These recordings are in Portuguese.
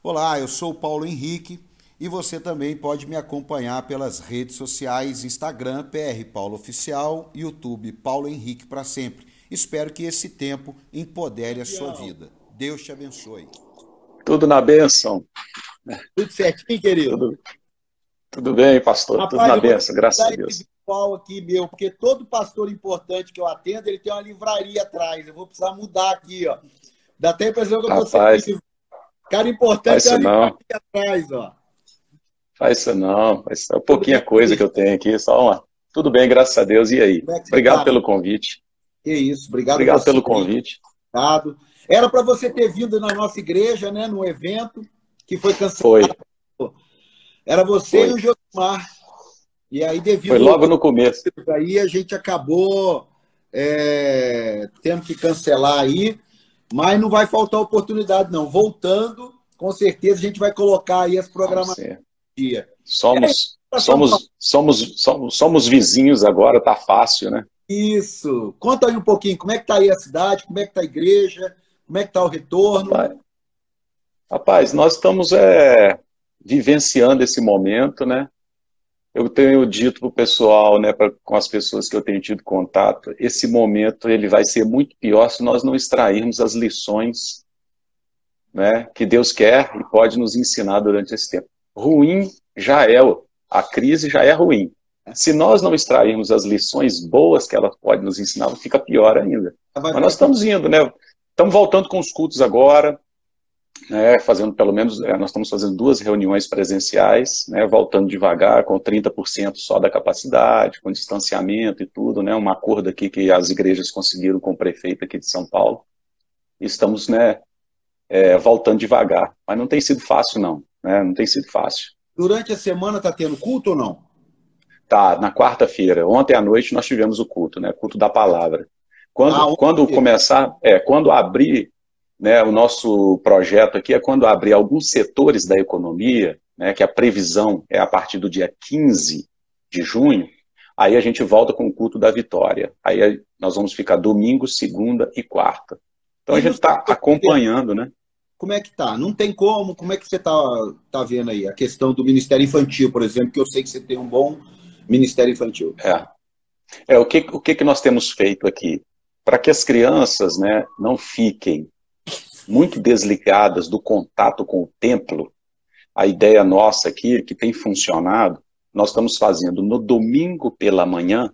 Olá, eu sou o Paulo Henrique e você também pode me acompanhar pelas redes sociais Instagram PR Paulo Oficial, YouTube Paulo Henrique para sempre. Espero que esse tempo empodere a sua vida. Deus te abençoe. Tudo na bênção. Tudo certinho, querido? Tudo, tudo bem, pastor. Rapaz, Tudo na bênção, graças a Deus. aqui meu, porque todo pastor importante que eu atendo, ele tem uma livraria atrás. Eu vou precisar mudar aqui, ó. Dá até a impressão que eu Rapaz, tô Cara importante uma livraria atrás, ó. Faz isso não, faz isso, é pouquinha coisa que eu tenho aqui, só uma. Tudo bem, graças a Deus. E aí? É obrigado tá? pelo convite. Que isso, obrigado. Obrigado pelo convite. Obrigado. Era para você ter vindo na nossa igreja, né, no evento que foi cancelado. Foi. Era você foi. e o Josmar. E aí, devido Foi logo no começo. Aí a gente acabou é, tendo que cancelar aí, mas não vai faltar oportunidade, não. Voltando, com certeza a gente vai colocar aí as programações dia. Somos, é, somos, somos, somos, somos vizinhos agora, tá fácil, né? Isso. Conta aí um pouquinho, como é que tá aí a cidade, como é que tá a igreja, como é que tá o retorno? Rapaz, rapaz nós estamos é, vivenciando esse momento, né? Eu tenho dito para o pessoal, né, pra, com as pessoas que eu tenho tido contato, esse momento ele vai ser muito pior se nós não extrairmos as lições né, que Deus quer e pode nos ensinar durante esse tempo ruim já é, a crise já é ruim. Se nós não extrairmos as lições boas que ela pode nos ensinar, fica pior ainda. Mas nós estamos indo, né? Estamos voltando com os cultos agora, né, fazendo pelo menos, é, nós estamos fazendo duas reuniões presenciais, né, voltando devagar, com 30% só da capacidade, com distanciamento e tudo, né, um acordo aqui que as igrejas conseguiram com o prefeito aqui de São Paulo. Estamos, né, é, voltando devagar, mas não tem sido fácil, não. Né? Não tem sido fácil. Durante a semana está tendo culto ou não? Tá, na quarta-feira. Ontem à noite nós tivemos o culto, né? Culto da palavra. Quando, ah, quando começar, é, quando abrir né, o nosso projeto aqui, é quando abrir alguns setores da economia, né, que a previsão é a partir do dia 15 de junho, aí a gente volta com o culto da vitória. Aí nós vamos ficar domingo, segunda e quarta. Então e a gente está acompanhando, né? como é que tá? Não tem como? Como é que você tá, tá vendo aí a questão do Ministério Infantil, por exemplo, que eu sei que você tem um bom Ministério Infantil. É. É, o que, o que, que nós temos feito aqui? Para que as crianças né, não fiquem muito desligadas do contato com o templo, a ideia nossa aqui, que tem funcionado, nós estamos fazendo no domingo pela manhã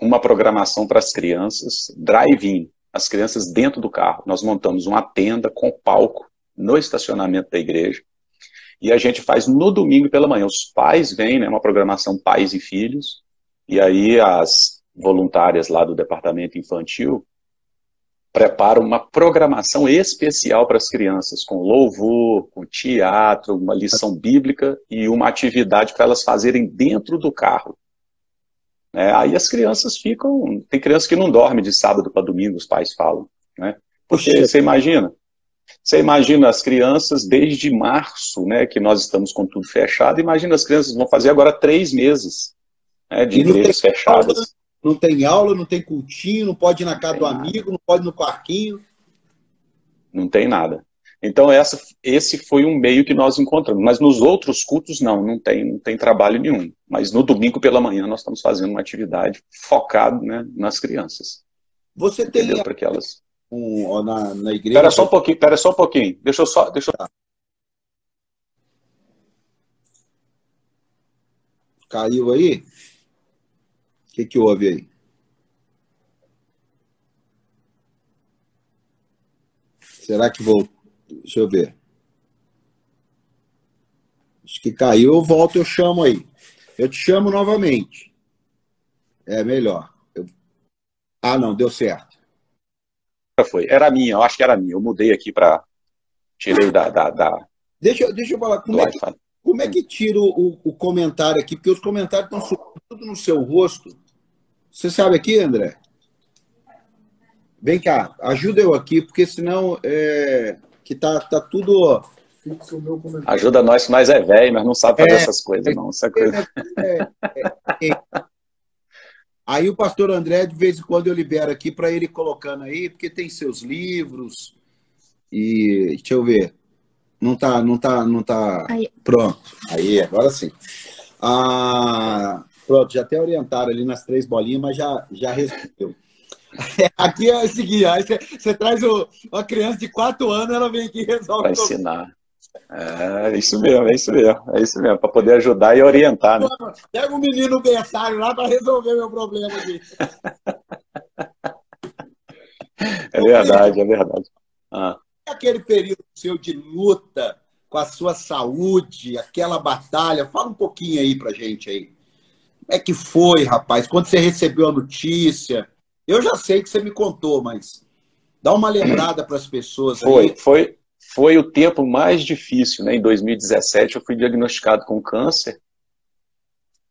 uma programação para as crianças, drive-in, as crianças dentro do carro. Nós montamos uma tenda com palco no estacionamento da igreja. E a gente faz no domingo pela manhã. Os pais vêm, né, uma programação pais e filhos, e aí as voluntárias lá do departamento infantil preparam uma programação especial para as crianças, com louvor, com teatro, uma lição bíblica e uma atividade para elas fazerem dentro do carro. É, aí as crianças ficam. Tem crianças que não dormem de sábado para domingo, os pais falam. Né? Porque você imagina, você imagina as crianças desde março, né, que nós estamos com tudo fechado, imagina as crianças vão fazer agora três meses né, de igrejas fechadas. Não tem aula, não tem cultinho, não pode ir na casa do nada. amigo, não pode ir no parquinho. Não tem nada. Então essa, esse foi um meio que nós encontramos. Mas nos outros cultos não, não tem, não tem trabalho nenhum. Mas no domingo pela manhã nós estamos fazendo uma atividade focada né, nas crianças. Você tem para que elas um, na, na igreja. Espera só um pouquinho, espera só um pouquinho. Deixa eu só. Deixa eu... Tá. Caiu aí? O que, que houve aí? Será que vou. Deixa eu ver. Acho que caiu, eu volto, eu chamo aí. Eu te chamo novamente. É melhor. Eu... Ah, não, deu certo foi. Era minha, eu acho que era minha. Eu mudei aqui para. Tirei da, da, da. Deixa, deixa eu falar. Como, é que, como é que tiro o, o, comentário aqui? Porque os comentários estão tudo no seu rosto. Você sabe aqui, André? Vem cá, ajuda eu aqui, porque senão é, que tá, tá tudo. Ajuda nós que nós é velho, mas não sabe fazer é, essas coisas, não. Essa coisa... É, é, é Aí o pastor André, de vez em quando, eu libero aqui para ele colocando aí, porque tem seus livros. E deixa eu ver. Não tá, não tá, não tá. Aí. Pronto. Aí, agora sim. Ah, pronto, já até orientaram ali nas três bolinhas, mas já, já respondeu. Aqui é o seguinte, aí você, você traz o, uma criança de quatro anos, ela vem aqui e resolve. Para ensinar. É isso mesmo, é isso mesmo, é isso mesmo, para poder ajudar e orientar. Né? Pega um menino berçário lá para resolver meu problema aqui. é verdade, é verdade. Ah. Aquele período seu de luta com a sua saúde, aquela batalha, fala um pouquinho aí pra gente aí. É que foi, rapaz? Quando você recebeu a notícia? Eu já sei que você me contou, mas dá uma lembrada para as pessoas foi, aí. Foi, foi o tempo mais difícil, né? Em 2017 eu fui diagnosticado com câncer,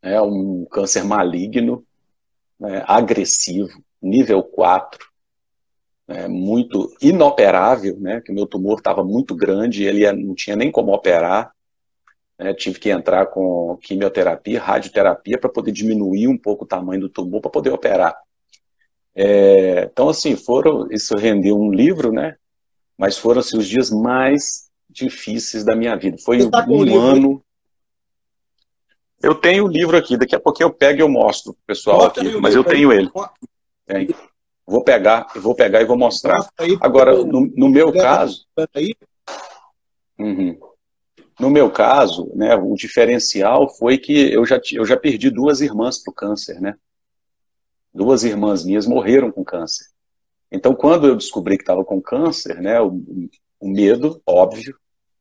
é um câncer maligno, né? agressivo, nível 4, né? muito inoperável, né? Que meu tumor estava muito grande, ele não tinha nem como operar. Né? Tive que entrar com quimioterapia, radioterapia para poder diminuir um pouco o tamanho do tumor para poder operar. É, então, assim, foram, isso rendeu um livro, né? mas foram assim, os dias mais difíceis da minha vida. Foi tá um ano. Eu tenho o livro aqui, daqui a pouquinho eu pego e eu mostro pro pessoal Bota aqui, mas eu tenho ele. Vou pegar, vou pegar e vou mostrar. Agora, no, no meu caso. Uhum. No meu caso, né, o diferencial foi que eu já, eu já perdi duas irmãs para o câncer, né? Duas irmãs minhas morreram com câncer. Então, quando eu descobri que estava com câncer, né, o, o, medo, óbvio,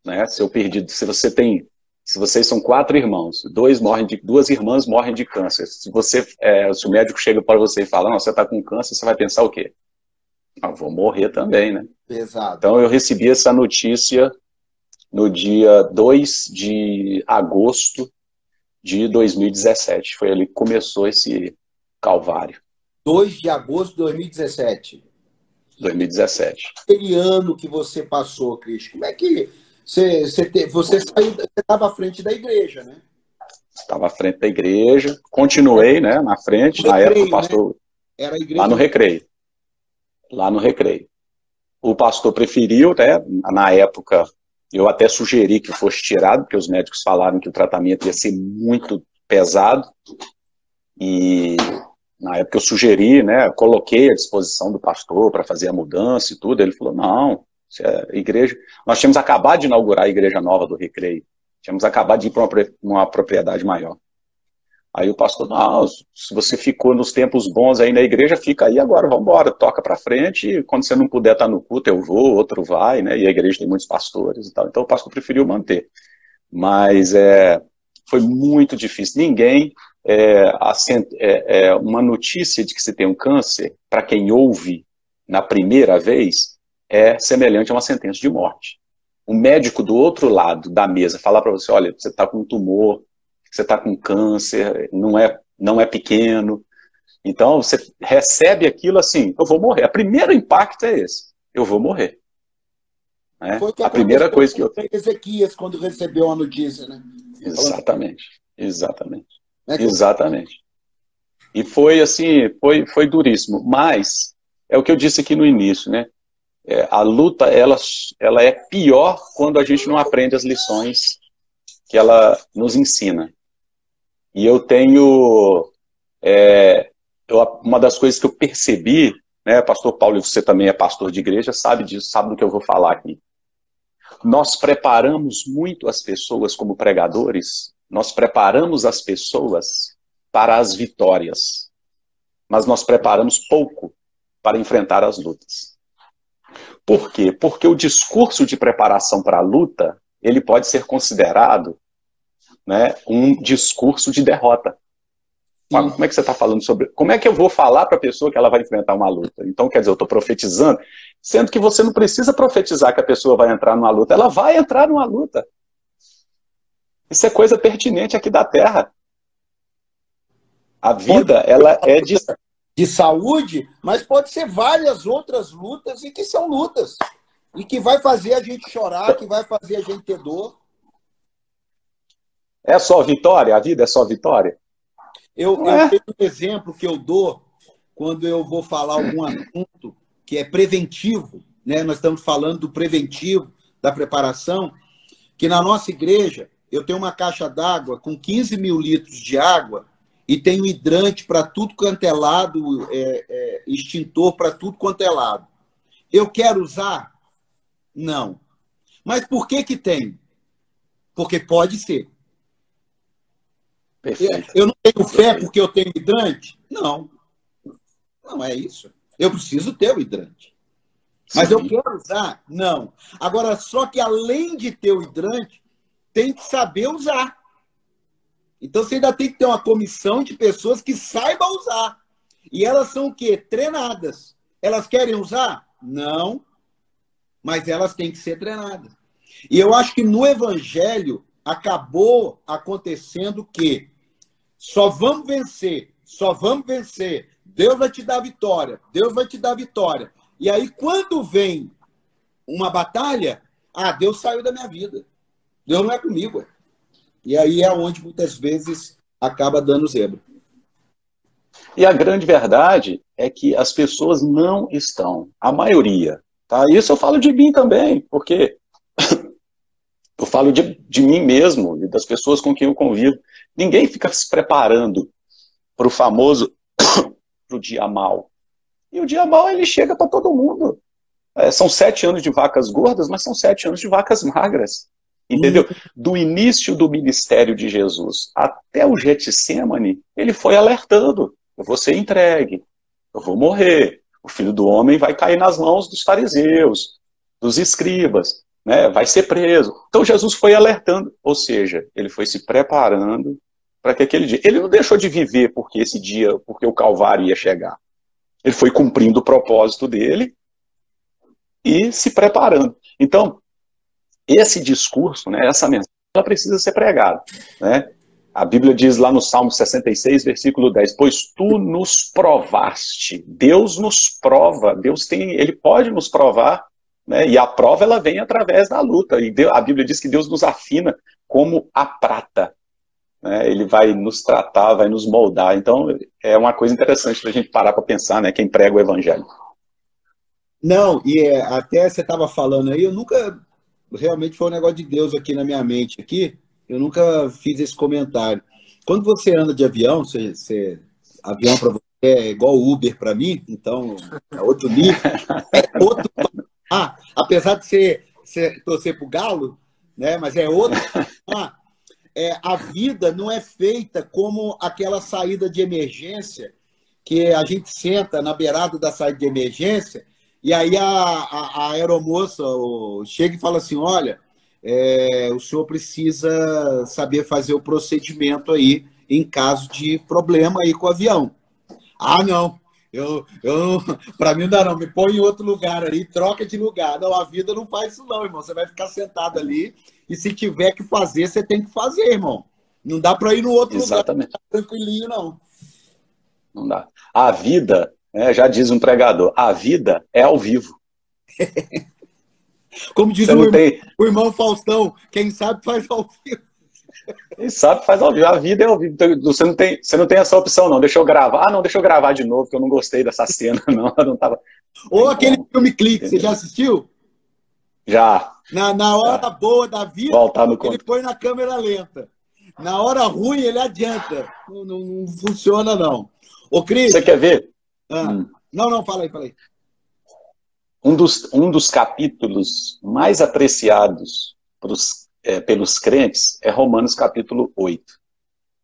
né, se eu perdi, se você tem, se vocês são quatro irmãos, dois morrem de, duas irmãs morrem de câncer, se você, é, se o médico chega para você e fala, não, você está com câncer, você vai pensar o quê? Ah, vou morrer também, né? Exato. Então, eu recebi essa notícia no dia 2 de agosto de 2017. Foi ali que começou esse calvário. 2 de agosto de 2017. 2017. Aquele ano que você passou, Cris, como é que você, você, te, você saiu, você estava à frente da igreja, né? Estava à frente da igreja, continuei, né, na frente, recreio, na época o pastor... Né? Era a igreja... Lá no Recreio. Lá no Recreio. O pastor preferiu, né, na época, eu até sugeri que fosse tirado, porque os médicos falaram que o tratamento ia ser muito pesado, e na época eu sugeri, né, coloquei à disposição do pastor para fazer a mudança e tudo, ele falou, não, é igreja, nós tínhamos acabado de inaugurar a igreja nova do Recreio, tínhamos acabado de ir para uma, uma propriedade maior. Aí o pastor, não, se você ficou nos tempos bons aí na igreja, fica aí agora, vamos embora, toca para frente, quando você não puder estar no culto, eu vou, outro vai, né, e a igreja tem muitos pastores e tal, então o pastor preferiu manter. Mas é, foi muito difícil, ninguém é, é, é, uma notícia de que você tem um câncer, para quem ouve na primeira vez, é semelhante a uma sentença de morte. O médico do outro lado da mesa falar para você, olha, você está com um tumor, você está com câncer, não é, não é pequeno. Então, você recebe aquilo assim, eu vou morrer. O primeiro impacto é esse, eu vou morrer. Né? a primeira coisa que eu... Ezequias, quando recebeu a notícia, né? Exatamente, exatamente. Né, Exatamente. E foi assim, foi, foi duríssimo. Mas é o que eu disse aqui no início, né? É, a luta ela, ela é pior quando a gente não aprende as lições que ela nos ensina. E eu tenho é, eu, uma das coisas que eu percebi, né, Pastor Paulo, você também é pastor de igreja, sabe disso, sabe do que eu vou falar aqui. Nós preparamos muito as pessoas como pregadores nós preparamos as pessoas para as vitórias, mas nós preparamos pouco para enfrentar as lutas. Por quê? Porque o discurso de preparação para a luta, ele pode ser considerado né, um discurso de derrota. Como é que você está falando sobre. Como é que eu vou falar para a pessoa que ela vai enfrentar uma luta? Então, quer dizer, eu estou profetizando, sendo que você não precisa profetizar que a pessoa vai entrar numa luta, ela vai entrar numa luta. Isso é coisa pertinente aqui da Terra. A vida, ela é de... de saúde, mas pode ser várias outras lutas e que são lutas. E que vai fazer a gente chorar, que vai fazer a gente ter dor. É só vitória? A vida é só vitória? Eu, eu é? tenho um exemplo que eu dou quando eu vou falar algum assunto que é preventivo, né? Nós estamos falando do preventivo, da preparação. que na nossa igreja eu tenho uma caixa d'água com 15 mil litros de água e tenho hidrante para tudo quanto é lado, é, é, extintor para tudo quanto é lado. Eu quero usar? Não. Mas por que que tem? Porque pode ser. Perfeito. Eu não tenho fé porque eu tenho hidrante? Não. Não é isso. Eu preciso ter o hidrante. Mas Sim. eu quero usar? Não. Agora, só que além de ter o hidrante, tem que saber usar. Então você ainda tem que ter uma comissão de pessoas que saibam usar. E elas são o quê? Treinadas. Elas querem usar? Não. Mas elas têm que ser treinadas. E eu acho que no Evangelho acabou acontecendo que só vamos vencer, só vamos vencer. Deus vai te dar vitória, Deus vai te dar vitória. E aí, quando vem uma batalha, ah, Deus saiu da minha vida. Deus não é comigo. E aí é onde muitas vezes acaba dando zebra. E a grande verdade é que as pessoas não estão, a maioria. Tá? Isso eu falo de mim também, porque eu falo de, de mim mesmo e das pessoas com quem eu convivo. Ninguém fica se preparando para o famoso para o dia mal. E o dia mal ele chega para todo mundo. É, são sete anos de vacas gordas, mas são sete anos de vacas magras. Entendeu? Uhum. Do início do ministério de Jesus até o Getsemane, ele foi alertando: eu vou ser entregue, eu vou morrer, o filho do homem vai cair nas mãos dos fariseus, dos escribas, né? vai ser preso. Então Jesus foi alertando, ou seja, ele foi se preparando para que aquele dia. Ele não deixou de viver porque esse dia, porque o Calvário ia chegar. Ele foi cumprindo o propósito dele e se preparando. Então, esse discurso, né, essa mensagem, ela precisa ser pregada. Né? A Bíblia diz lá no Salmo 66, versículo 10, pois tu nos provaste. Deus nos prova, Deus tem, ele pode nos provar, né? E a prova ela vem através da luta. E a Bíblia diz que Deus nos afina como a prata. Né? Ele vai nos tratar, vai nos moldar. Então é uma coisa interessante para a gente parar para pensar, né? Quem prega o evangelho. Não, e é, até você estava falando aí, eu nunca realmente foi um negócio de Deus aqui na minha mente aqui. Eu nunca fiz esse comentário. Quando você anda de avião, você, você avião para você é igual Uber para mim, então é outro nível. É outro. Ah, apesar de ser, ser torcer para o Galo, né? Mas é outro. Ah, é, a vida não é feita como aquela saída de emergência que a gente senta na beirada da saída de emergência e aí a, a, a aeromoça chega e fala assim: olha, é, o senhor precisa saber fazer o procedimento aí em caso de problema aí com o avião. Ah, não. Eu, eu, para mim não, não, me põe em outro lugar aí, troca de lugar. Não, a vida não faz isso não, irmão. Você vai ficar sentado ali e se tiver que fazer, você tem que fazer, irmão. Não dá para ir no outro Exatamente. lugar tranquilinho, não. Não dá. A vida é, já diz um pregador, a vida é ao vivo. Como diz o irmão, tem... o irmão, Faustão, quem sabe faz ao vivo. Quem sabe faz ao vivo. A vida é ao vivo. Então, você não tem, você não tem essa opção, não. Deixa eu gravar. Ah, não, deixa eu gravar de novo, porque eu não gostei dessa cena, não. Eu não tava... Ou aquele filme Clique, você já assistiu? Já. Na, na hora já. boa da vida, Voltar no ele conto. põe na câmera lenta. Na hora ruim, ele adianta. Não, não, não funciona, não. Ô, Cris. Você quer ver? Ah, hum. Não, não, fala aí, fala aí. Um dos, um dos capítulos mais apreciados pros, é, pelos crentes é Romanos capítulo 8.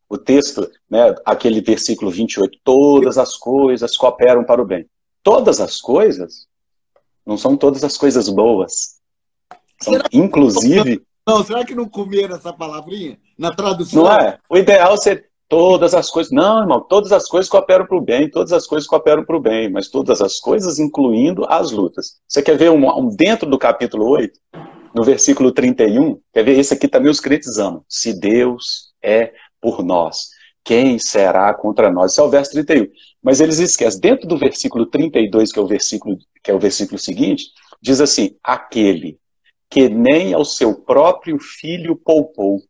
O texto, né, aquele versículo 28, todas as coisas cooperam para o bem. Todas as coisas não são todas as coisas boas. São, inclusive. Não, será que não comeram essa palavrinha na tradução? Não é? O ideal seria todas as coisas. Não, irmão, todas as coisas cooperam para o bem, todas as coisas cooperam para o bem, mas todas as coisas incluindo as lutas. Você quer ver um, um, dentro do capítulo 8, no versículo 31, quer ver? Esse aqui também os crentes amam. Se Deus é por nós, quem será contra nós? Esse é o verso 31. Mas eles esquecem, dentro do versículo 32, que é o versículo, que é o versículo seguinte, diz assim: aquele que nem ao seu próprio filho poupou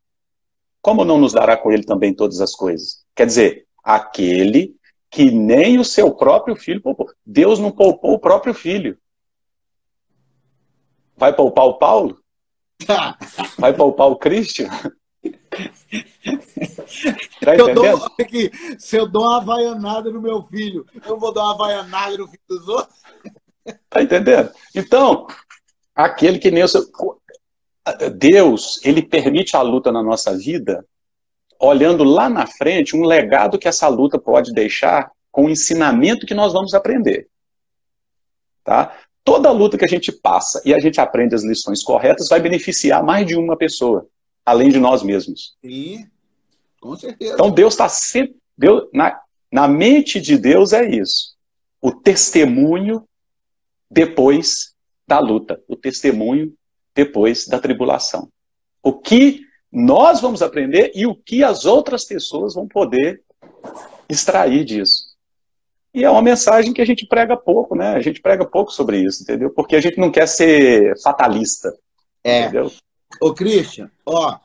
como não nos dará com ele também todas as coisas? Quer dizer, aquele que nem o seu próprio filho poupou. Deus não poupou o próprio filho. Vai poupar o Paulo? Vai poupar o Christian? Tá eu dou, aqui, se eu dou uma vaianada no meu filho, eu vou dar uma vaianada no filho dos outros? Tá entendendo? Então, aquele que nem o seu. Deus, ele permite a luta na nossa vida, olhando lá na frente um legado que essa luta pode deixar com o ensinamento que nós vamos aprender. Tá? Toda luta que a gente passa e a gente aprende as lições corretas vai beneficiar mais de uma pessoa, além de nós mesmos. Sim, com certeza. Então Deus está sempre. Deus, na, na mente de Deus é isso. O testemunho depois da luta, o testemunho depois da tribulação. O que nós vamos aprender e o que as outras pessoas vão poder extrair disso. E é uma mensagem que a gente prega pouco, né? A gente prega pouco sobre isso, entendeu? Porque a gente não quer ser fatalista. É. Entendeu? Ô, Christian, ó,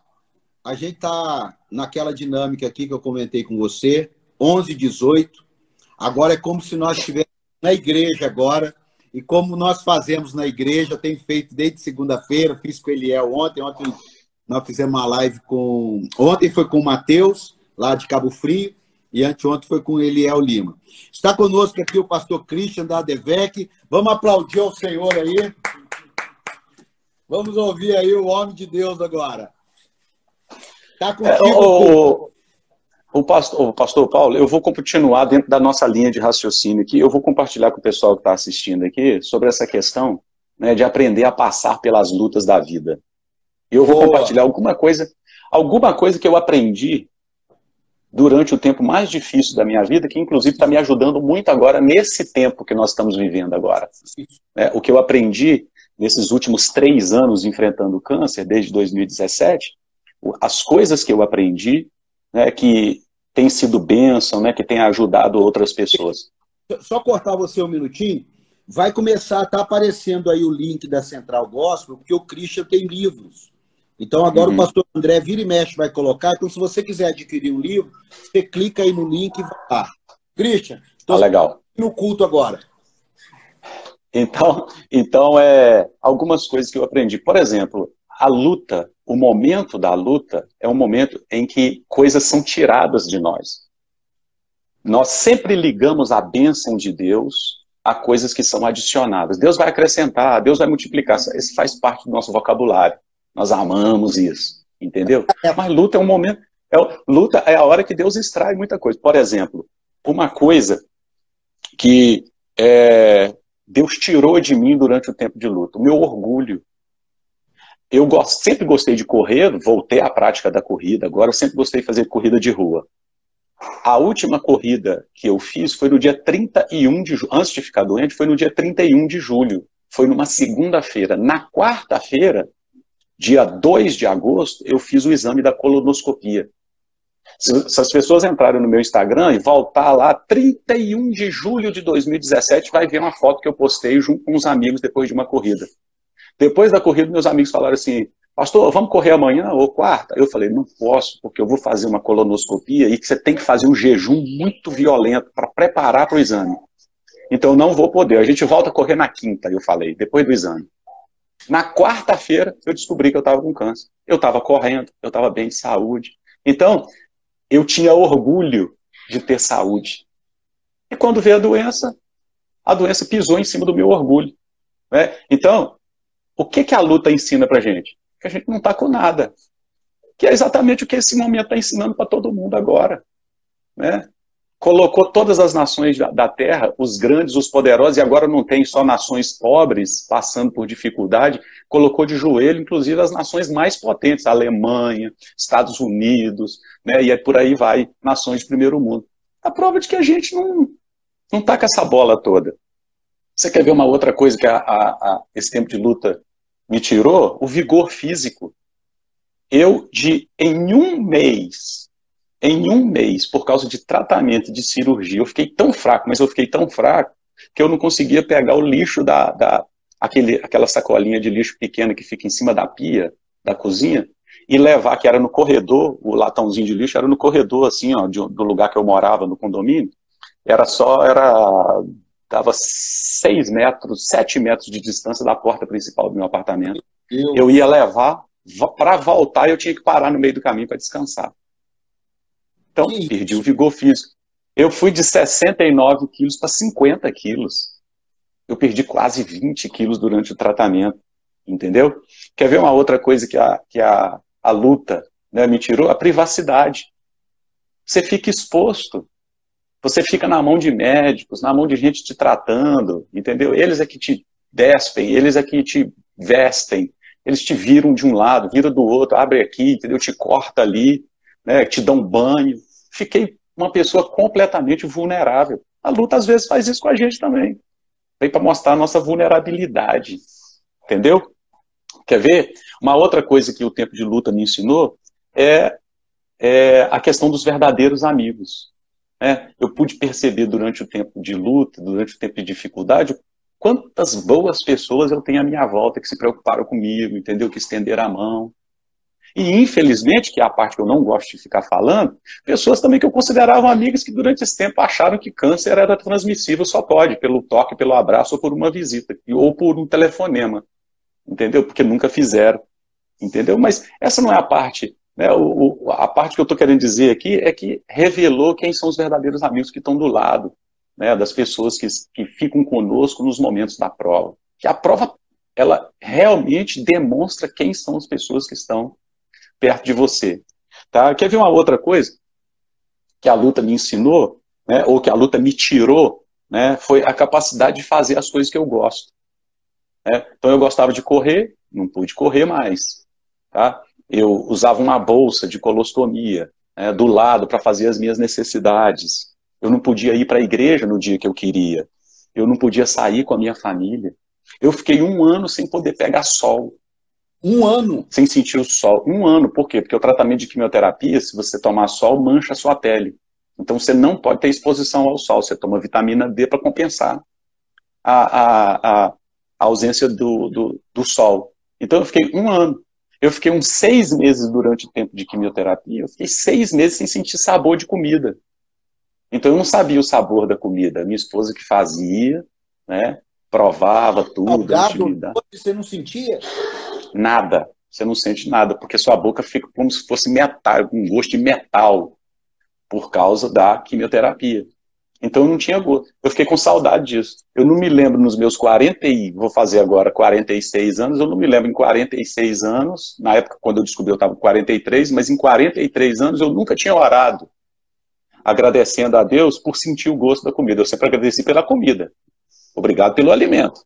a gente tá naquela dinâmica aqui que eu comentei com você, 11, 18. Agora é como se nós estivéssemos na igreja agora, e como nós fazemos na igreja, tem feito desde segunda-feira, fiz com o Eliel ontem, ontem nós fizemos uma live com. Ontem foi com o Matheus, lá de Cabo Frio, e anteontem foi com Eliel Lima. Está conosco aqui o pastor Christian da ADVEC. Vamos aplaudir ao Senhor aí. Vamos ouvir aí o homem de Deus agora. Está contigo. É, o, o, pastor, o pastor Paulo, eu vou continuar dentro da nossa linha de raciocínio aqui. Eu vou compartilhar com o pessoal que está assistindo aqui sobre essa questão né, de aprender a passar pelas lutas da vida. Eu vou Boa. compartilhar alguma coisa, alguma coisa que eu aprendi durante o tempo mais difícil da minha vida, que inclusive está me ajudando muito agora nesse tempo que nós estamos vivendo agora. É, o que eu aprendi nesses últimos três anos enfrentando o câncer, desde 2017, as coisas que eu aprendi, né, que tem sido bênção, né, que tem ajudado outras pessoas. Só cortar você um minutinho, vai começar a tá aparecendo aí o link da Central Gospel, porque o Christian tem livros. Então agora uhum. o pastor André vira e mexe vai colocar. Então, se você quiser adquirir um livro, você clica aí no link e vai lá. Christian, ah, legal. no culto agora. Então, então é algumas coisas que eu aprendi. Por exemplo, a luta, o momento da luta é um momento em que coisas são tiradas de nós. Nós sempre ligamos a bênção de Deus a coisas que são adicionadas. Deus vai acrescentar, Deus vai multiplicar. Isso faz parte do nosso vocabulário. Nós amamos isso, entendeu? É. Mas luta é um momento, é, luta é a hora que Deus extrai muita coisa. Por exemplo, uma coisa que é, Deus tirou de mim durante o tempo de luta, o meu orgulho. Eu gosto, sempre gostei de correr, voltei à prática da corrida, agora sempre gostei de fazer corrida de rua. A última corrida que eu fiz foi no dia 31 de julho, antes de ficar doente, foi no dia 31 de julho. Foi numa segunda-feira. Na quarta-feira, dia 2 de agosto, eu fiz o exame da colonoscopia. Se, se, as pessoas entrarem no meu Instagram e voltar lá, 31 de julho de 2017, vai ver uma foto que eu postei junto com uns amigos depois de uma corrida. Depois da corrida, meus amigos falaram assim: Pastor, vamos correr amanhã ou quarta? Eu falei: Não posso, porque eu vou fazer uma colonoscopia e você tem que fazer um jejum muito violento para preparar para o exame. Então, não vou poder. A gente volta a correr na quinta, eu falei, depois do exame. Na quarta-feira, eu descobri que eu estava com câncer. Eu estava correndo, eu estava bem de saúde. Então, eu tinha orgulho de ter saúde. E quando veio a doença, a doença pisou em cima do meu orgulho. Né? Então, o que, que a luta ensina para gente? Que a gente não está com nada. Que é exatamente o que esse momento está ensinando para todo mundo agora. Né? Colocou todas as nações da terra, os grandes, os poderosos, e agora não tem só nações pobres passando por dificuldade, colocou de joelho, inclusive, as nações mais potentes, Alemanha, Estados Unidos, né, e por aí vai, nações de primeiro mundo. A prova de que a gente não não está com essa bola toda. Você quer ver uma outra coisa que a, a, a, esse tempo de luta me tirou? O vigor físico. Eu, de em um mês, em um mês, por causa de tratamento de cirurgia, eu fiquei tão fraco, mas eu fiquei tão fraco que eu não conseguia pegar o lixo da, da aquele, aquela sacolinha de lixo pequena que fica em cima da pia da cozinha e levar, que era no corredor, o latãozinho de lixo era no corredor, assim, ó, de, do lugar que eu morava, no condomínio, era só, era, dava seis metros, sete metros de distância da porta principal do meu apartamento. Eu ia levar para voltar eu tinha que parar no meio do caminho para descansar. Então, que perdi isso? o vigor físico. Eu fui de 69 quilos para 50 quilos. Eu perdi quase 20 quilos durante o tratamento, entendeu? Quer ver uma outra coisa que a, que a, a luta né, me tirou? A privacidade. Você fica exposto. Você fica na mão de médicos, na mão de gente te tratando, entendeu? Eles é que te despem, eles é que te vestem, eles te viram de um lado, vira do outro, abre aqui, entendeu? Te corta ali, né? te dão banho. Fiquei uma pessoa completamente vulnerável. A luta às vezes faz isso com a gente também. Vem para mostrar a nossa vulnerabilidade. Entendeu? Quer ver? Uma outra coisa que o tempo de luta me ensinou é, é a questão dos verdadeiros amigos. É, eu pude perceber durante o tempo de luta, durante o tempo de dificuldade, quantas boas pessoas eu tenho à minha volta que se preocuparam comigo, entendeu? Que estenderam a mão. E, infelizmente, que é a parte que eu não gosto de ficar falando, pessoas também que eu considerava amigas que durante esse tempo acharam que câncer era transmissível, só pode, pelo toque, pelo abraço ou por uma visita, ou por um telefonema. Entendeu? Porque nunca fizeram. Entendeu? Mas essa não é a parte né, o, o, a parte que eu estou querendo dizer aqui é que revelou quem são os verdadeiros amigos que estão do lado né, das pessoas que, que ficam conosco nos momentos da prova. Que a prova, ela realmente demonstra quem são as pessoas que estão perto de você. Tá? Quer ver uma outra coisa que a luta me ensinou, né, ou que a luta me tirou, né, foi a capacidade de fazer as coisas que eu gosto. Né? Então eu gostava de correr, não pude correr mais. Tá? eu usava uma bolsa de colostomia né, do lado para fazer as minhas necessidades. Eu não podia ir para a igreja no dia que eu queria. Eu não podia sair com a minha família. Eu fiquei um ano sem poder pegar sol. Um ano? Sem sentir o sol. Um ano. Por quê? Porque o tratamento de quimioterapia, se você tomar sol, mancha a sua pele. Então você não pode ter exposição ao sol. Você toma vitamina D para compensar a, a, a, a ausência do, do, do sol. Então eu fiquei um ano eu fiquei uns seis meses durante o tempo de quimioterapia, eu fiquei seis meses sem sentir sabor de comida. Então eu não sabia o sabor da comida. Minha esposa que fazia, né? Provava tudo. Salgado, você não sentia? Nada. Você não sente nada, porque sua boca fica como se fosse metal, com gosto de metal, por causa da quimioterapia. Então eu não tinha gosto. Eu fiquei com saudade disso. Eu não me lembro nos meus 40 e vou fazer agora 46 anos, eu não me lembro em 46 anos, na época quando eu descobri eu estava com 43, mas em 43 anos eu nunca tinha orado agradecendo a Deus por sentir o gosto da comida. Eu sempre agradeci pela comida. Obrigado pelo alimento.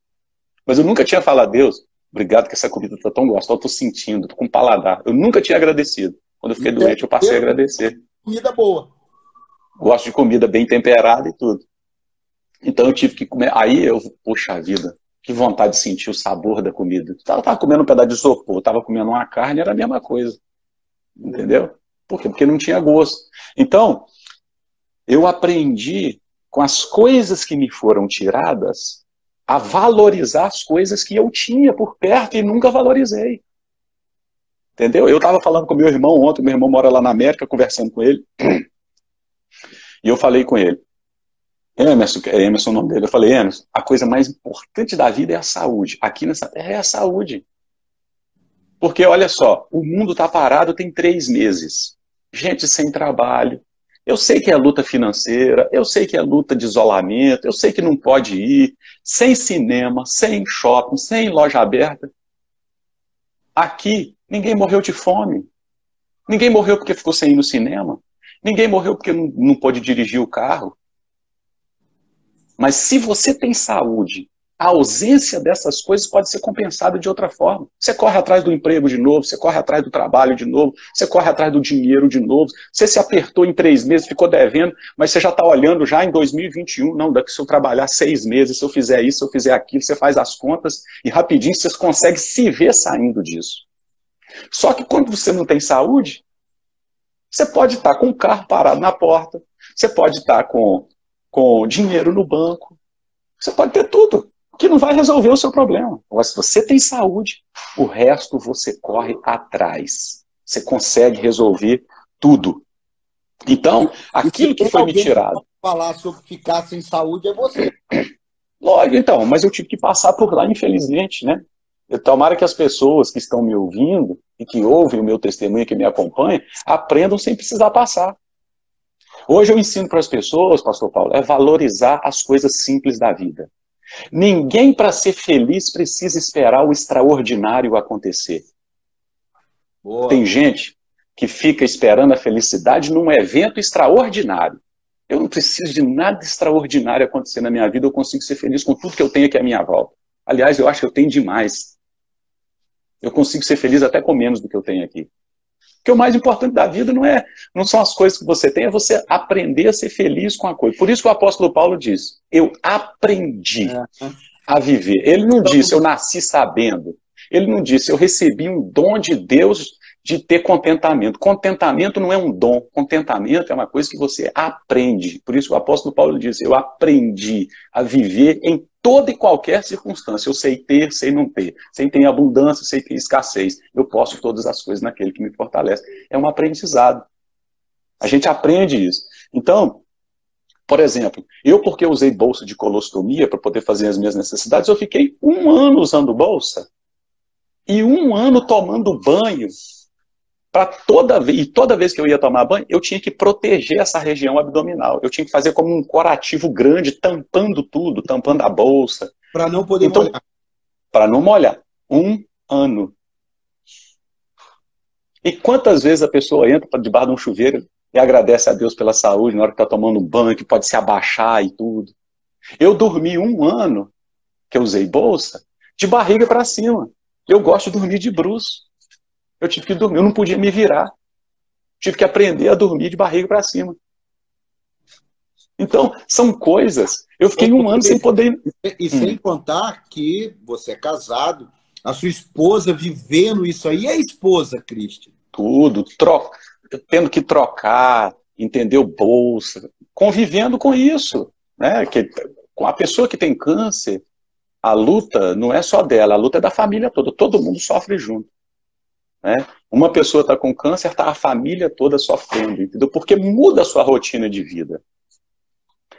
Mas eu nunca tinha falado a Deus, obrigado que essa comida está tão gostosa, eu estou sentindo, estou com paladar. Eu nunca tinha agradecido. Quando eu fiquei doente, eu passei a agradecer. Comida boa gosto de comida bem temperada e tudo. Então eu tive que comer. Aí eu, puxa vida, que vontade de sentir o sabor da comida. Eu tava comendo um pedaço de isopor, tava comendo uma carne, era a mesma coisa. Entendeu? Por quê? Porque não tinha gosto. Então, eu aprendi com as coisas que me foram tiradas a valorizar as coisas que eu tinha por perto e nunca valorizei. Entendeu? Eu estava falando com meu irmão ontem, meu irmão mora lá na América, conversando com ele. E eu falei com ele, Emerson, é Emerson o nome dele, eu falei, Emerson, a coisa mais importante da vida é a saúde. Aqui nessa terra é a saúde. Porque, olha só, o mundo está parado tem três meses. Gente sem trabalho. Eu sei que é luta financeira, eu sei que é luta de isolamento, eu sei que não pode ir, sem cinema, sem shopping, sem loja aberta. Aqui, ninguém morreu de fome. Ninguém morreu porque ficou sem ir no cinema. Ninguém morreu porque não, não pôde dirigir o carro. Mas se você tem saúde, a ausência dessas coisas pode ser compensada de outra forma. Você corre atrás do emprego de novo, você corre atrás do trabalho de novo, você corre atrás do dinheiro de novo. Você se apertou em três meses, ficou devendo, mas você já está olhando já em 2021. Não, daqui se eu trabalhar seis meses, se eu fizer isso, se eu fizer aquilo, você faz as contas e rapidinho você consegue se ver saindo disso. Só que quando você não tem saúde, você pode estar com o carro parado na porta, você pode estar com, com dinheiro no banco, você pode ter tudo, que não vai resolver o seu problema. Agora, se você tem saúde, o resto você corre atrás. Você consegue resolver tudo. Então, aquilo que foi me tirado. Falar sobre ficar sem saúde é você. Lógico, então, mas eu tive que passar por lá, infelizmente, né? Tomara que as pessoas que estão me ouvindo e que ouvem o meu testemunho, que me acompanham, aprendam sem precisar passar. Hoje eu ensino para as pessoas, pastor Paulo, é valorizar as coisas simples da vida. Ninguém, para ser feliz, precisa esperar o extraordinário acontecer. Boa. Tem gente que fica esperando a felicidade num evento extraordinário. Eu não preciso de nada extraordinário acontecer na minha vida, eu consigo ser feliz com tudo que eu tenho aqui à minha volta. Aliás, eu acho que eu tenho demais. Eu consigo ser feliz até com menos do que eu tenho aqui. Porque o mais importante da vida não é, não são as coisas que você tem, é você aprender a ser feliz com a coisa. Por isso que o apóstolo Paulo diz: Eu aprendi a viver. Ele não disse, eu nasci sabendo. Ele não disse, eu recebi um dom de Deus de ter contentamento. Contentamento não é um dom, contentamento é uma coisa que você aprende. Por isso o apóstolo Paulo diz: Eu aprendi a viver em toda e qualquer circunstância. Eu sei ter, sei não ter. Sei ter abundância, sei ter escassez. Eu posso todas as coisas naquele que me fortalece. É um aprendizado. A gente aprende isso. Então, por exemplo, eu, porque usei bolsa de colostomia para poder fazer as minhas necessidades, eu fiquei um ano usando bolsa e um ano tomando banho para toda vez, e toda vez que eu ia tomar banho, eu tinha que proteger essa região abdominal. Eu tinha que fazer como um corativo grande, tampando tudo, tampando a bolsa. Para não poder então, molhar. Para não molhar. Um ano. E quantas vezes a pessoa entra debaixo de um chuveiro e agradece a Deus pela saúde na hora que está tomando banho, que pode se abaixar e tudo. Eu dormi um ano que eu usei bolsa de barriga para cima. Eu gosto de dormir de bruxo. Eu tive que dormir, eu não podia me virar. Tive que aprender a dormir de barriga para cima. Então, são coisas. Eu fiquei um ano sem poder. E sem hum. contar que você é casado, a sua esposa vivendo isso aí, e a esposa, Cristian? Tudo, troca, tendo que trocar, entendeu? Bolsa, convivendo com isso. Né? Que, com a pessoa que tem câncer, a luta não é só dela, a luta é da família toda, todo mundo sofre junto. Né? Uma pessoa está com câncer, está a família toda sofrendo, entendeu? Porque muda a sua rotina de vida.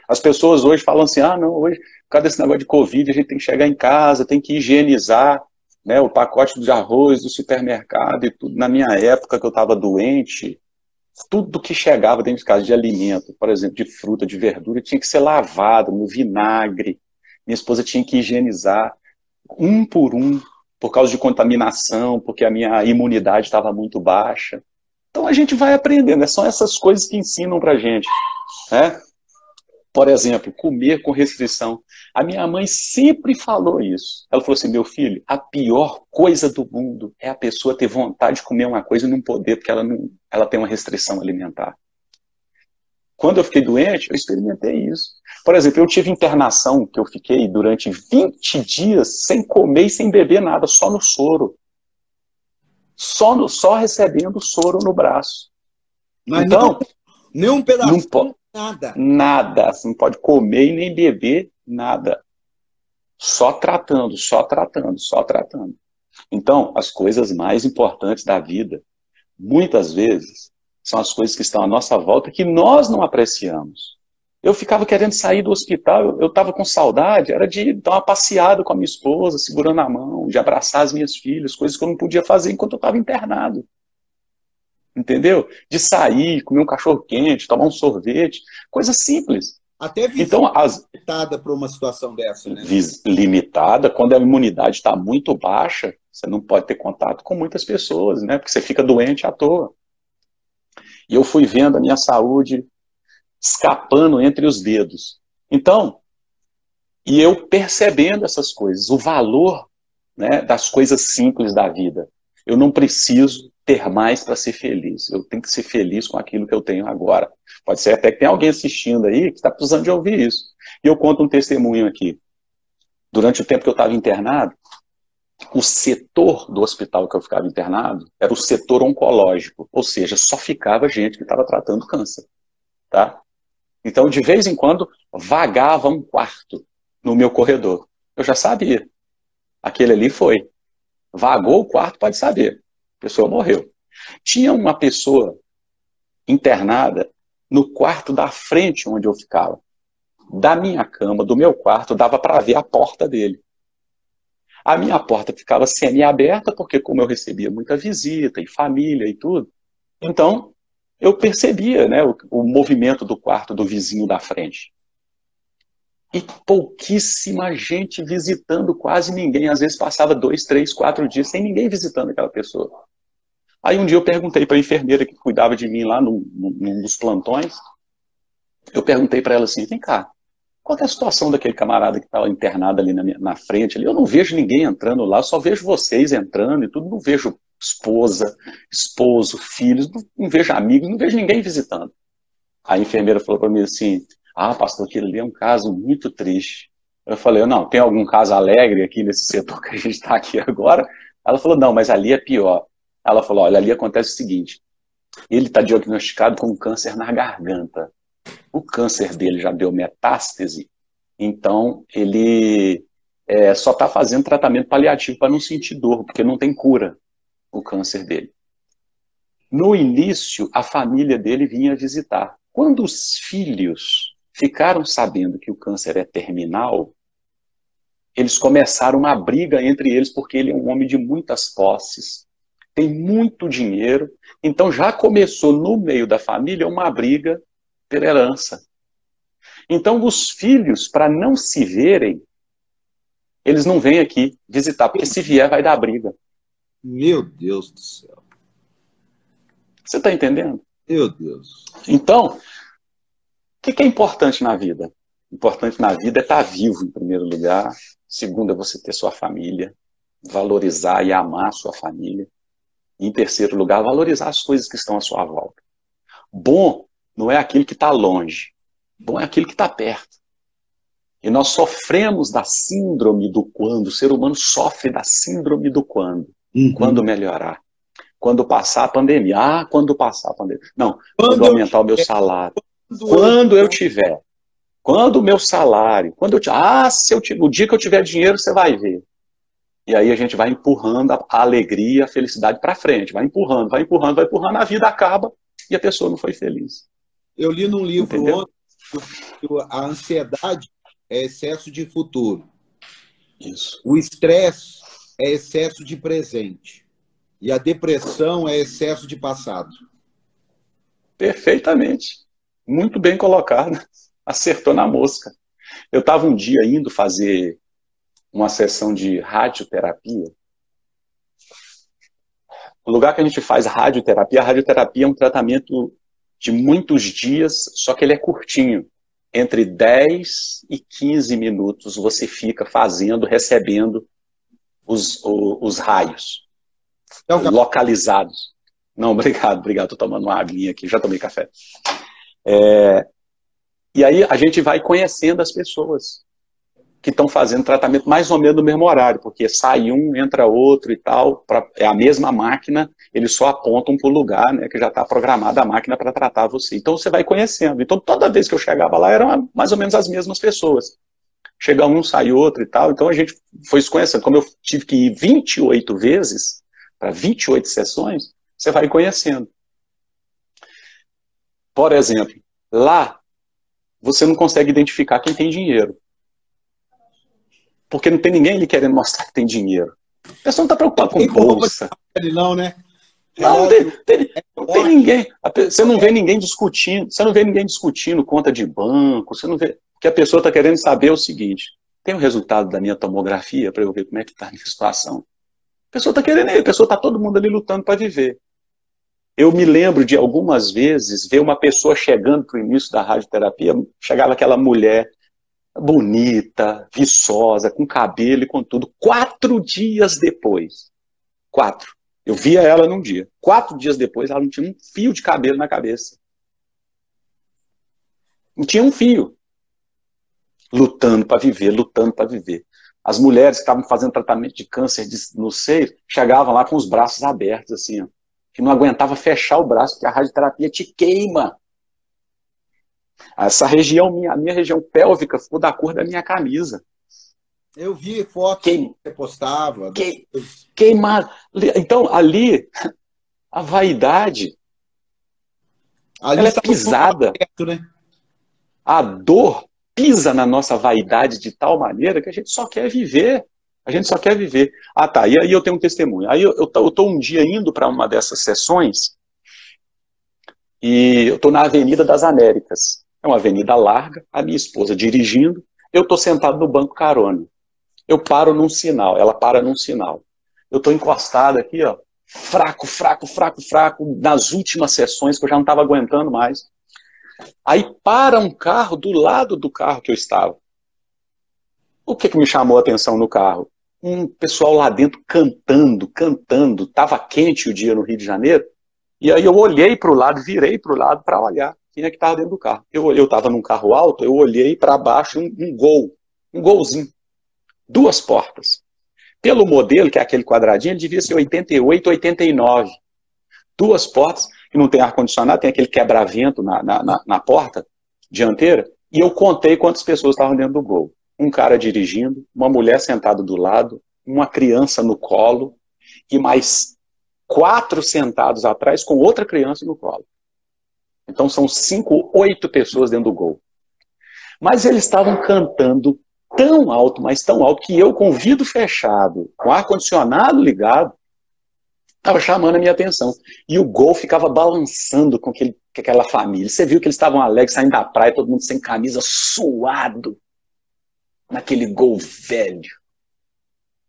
As pessoas hoje falam assim: ah, não, hoje, por causa desse negócio de Covid, a gente tem que chegar em casa, tem que higienizar né, o pacote de arroz do supermercado e tudo. Na minha época, que eu estava doente, tudo que chegava dentro de casa de alimento, por exemplo, de fruta, de verdura, tinha que ser lavado no vinagre. Minha esposa tinha que higienizar um por um por causa de contaminação, porque a minha imunidade estava muito baixa. Então a gente vai aprendendo, né? são essas coisas que ensinam para gente. Né? Por exemplo, comer com restrição. A minha mãe sempre falou isso. Ela falou assim: meu filho, a pior coisa do mundo é a pessoa ter vontade de comer uma coisa e não poder, porque ela, não, ela tem uma restrição alimentar. Quando eu fiquei doente, eu experimentei isso. Por exemplo, eu tive internação que eu fiquei durante 20 dias sem comer e sem beber nada, só no soro. Só, no, só recebendo soro no braço. Mas então, nem um pedaço, não nada. Nada. Você não pode comer e nem beber nada. Só tratando, só tratando, só tratando. Então, as coisas mais importantes da vida, muitas vezes, são as coisas que estão à nossa volta que nós não apreciamos. Eu ficava querendo sair do hospital, eu estava com saudade, era de dar uma passeada com a minha esposa, segurando a mão, de abraçar as minhas filhas, coisas que eu não podia fazer enquanto eu estava internado. Entendeu? De sair, comer um cachorro quente, tomar um sorvete, coisa simples. Até então, as... limitada para uma situação dessa, né? Limitada, quando a imunidade está muito baixa, você não pode ter contato com muitas pessoas, né? Porque você fica doente à toa. E eu fui vendo a minha saúde escapando entre os dedos. Então, e eu percebendo essas coisas, o valor né, das coisas simples da vida. Eu não preciso ter mais para ser feliz. Eu tenho que ser feliz com aquilo que eu tenho agora. Pode ser até que tem alguém assistindo aí que está precisando de ouvir isso. E eu conto um testemunho aqui. Durante o tempo que eu estava internado, o setor do hospital que eu ficava internado era o setor oncológico, ou seja, só ficava gente que estava tratando câncer, tá? Então, de vez em quando, vagava um quarto no meu corredor. Eu já sabia. Aquele ali foi. Vagou o quarto, pode saber. A pessoa morreu. Tinha uma pessoa internada no quarto da frente onde eu ficava. Da minha cama, do meu quarto, dava para ver a porta dele. A minha porta ficava semi-aberta, porque como eu recebia muita visita e família e tudo, então eu percebia né, o, o movimento do quarto do vizinho da frente. E pouquíssima gente visitando, quase ninguém. Às vezes passava dois, três, quatro dias sem ninguém visitando aquela pessoa. Aí um dia eu perguntei para a enfermeira que cuidava de mim lá num, num dos plantões, eu perguntei para ela assim, vem cá, qual é a situação daquele camarada que estava internado ali na, minha, na frente? Ali? Eu não vejo ninguém entrando lá, só vejo vocês entrando e tudo, não vejo esposa, esposo, filhos, não, não vejo amigos, não vejo ninguém visitando. A enfermeira falou para mim assim: Ah, pastor, aquilo ali é um caso muito triste. Eu falei: Não, tem algum caso alegre aqui nesse setor que a gente está aqui agora? Ela falou: Não, mas ali é pior. Ela falou: Olha, ali acontece o seguinte: ele está diagnosticado com câncer na garganta o câncer dele já deu metástase, então ele é, só está fazendo tratamento paliativo para não sentir dor, porque não tem cura o câncer dele. No início, a família dele vinha visitar. Quando os filhos ficaram sabendo que o câncer é terminal, eles começaram uma briga entre eles, porque ele é um homem de muitas posses, tem muito dinheiro, então já começou no meio da família uma briga pela herança. Então, os filhos, para não se verem, eles não vêm aqui visitar, porque se vier vai dar briga. Meu Deus do céu. Você está entendendo? Meu Deus. Então, o que, que é importante na vida? Importante na vida é estar tá vivo, em primeiro lugar. Segundo, é você ter sua família, valorizar e amar a sua família. Em terceiro lugar, valorizar as coisas que estão à sua volta. Bom não é aquele que está longe. Bom é aquele que está perto. E nós sofremos da síndrome do quando. O ser humano sofre da síndrome do quando. Uhum. Quando melhorar. Quando passar a pandemia. Ah, quando passar a pandemia. Não, quando, quando aumentar o meu salário. Quando, quando eu tiver. Quando o meu salário. Quando eu Ah, se eu o dia que eu tiver dinheiro, você vai ver. E aí a gente vai empurrando a alegria, a felicidade para frente. Vai empurrando, vai empurrando, vai empurrando. A vida acaba e a pessoa não foi feliz. Eu li num livro ontem que a ansiedade é excesso de futuro. Isso. O estresse é excesso de presente. E a depressão é excesso de passado. Perfeitamente. Muito bem colocado. Acertou na mosca. Eu estava um dia indo fazer uma sessão de radioterapia. O lugar que a gente faz radioterapia, a radioterapia é um tratamento de muitos dias, só que ele é curtinho. Entre 10 e 15 minutos você fica fazendo, recebendo os, os, os raios é localizados. Não, obrigado, obrigado. Estou tomando uma aguinha aqui, já tomei café. É, e aí a gente vai conhecendo as pessoas que estão fazendo tratamento mais ou menos no mesmo horário, porque sai um, entra outro e tal, pra, é a mesma máquina, eles só apontam para o lugar, né, que já está programada a máquina para tratar você. Então você vai conhecendo. Então toda vez que eu chegava lá eram mais ou menos as mesmas pessoas. Chega um, sai outro e tal. Então a gente foi se conhecendo. Como eu tive que ir 28 vezes, para 28 sessões, você vai conhecendo. Por exemplo, lá você não consegue identificar quem tem dinheiro porque não tem ninguém ali querendo mostrar que tem dinheiro. A pessoa não está preocupada com bolsa. Não, né? Não, não tem, tem, não tem ninguém. Você não vê ninguém discutindo. Você não vê ninguém discutindo conta de banco. Você não vê. O que a pessoa está querendo saber é o seguinte: tem o resultado da minha tomografia para eu ver como é que está a minha situação. A pessoa está querendo, a pessoa está todo mundo ali lutando para viver. Eu me lembro de algumas vezes ver uma pessoa chegando para o início da radioterapia, chegava aquela mulher bonita, viçosa, com cabelo e com tudo. Quatro dias depois, quatro, eu via ela num dia. Quatro dias depois, ela não tinha um fio de cabelo na cabeça. Não tinha um fio. Lutando para viver, lutando para viver. As mulheres que estavam fazendo tratamento de câncer de, no seio chegavam lá com os braços abertos, assim, ó, que não aguentava fechar o braço, porque a radioterapia te queima. Essa região, minha, a minha região pélvica ficou da cor da minha camisa. Eu vi fotos Queim... que você postava. Que... Queimado. Então, ali, a vaidade, ali ela é pisada. Perto, né? A dor pisa na nossa vaidade de tal maneira que a gente só quer viver. A gente só quer viver. Ah, tá. E aí eu tenho um testemunho. Aí eu, estou um dia indo para uma dessas sessões e eu estou na Avenida das Américas. É uma avenida larga, a minha esposa dirigindo, eu estou sentado no banco carona. Eu paro num sinal, ela para num sinal. Eu estou encostado aqui, ó, fraco, fraco, fraco, fraco, nas últimas sessões que eu já não estava aguentando mais. Aí para um carro do lado do carro que eu estava. O que, que me chamou a atenção no carro? Um pessoal lá dentro cantando, cantando. Estava quente o dia no Rio de Janeiro. E aí eu olhei para o lado, virei para o lado para olhar quem é que estava dentro do carro. Eu estava num carro alto, eu olhei para baixo um, um gol, um golzinho. Duas portas. Pelo modelo, que é aquele quadradinho, ele devia ser 88, 89. Duas portas, que não tem ar-condicionado, tem aquele quebra-vento na, na, na, na porta dianteira. E eu contei quantas pessoas estavam dentro do gol um cara dirigindo, uma mulher sentada do lado, uma criança no colo e mais quatro sentados atrás com outra criança no colo. Então são cinco, oito pessoas dentro do gol. Mas eles estavam cantando tão alto, mas tão alto, que eu, com o vidro fechado, com o ar-condicionado ligado, estava chamando a minha atenção. E o gol ficava balançando com, aquele, com aquela família. Você viu que eles estavam alegres, saindo da praia, todo mundo sem camisa, suado naquele gol velho.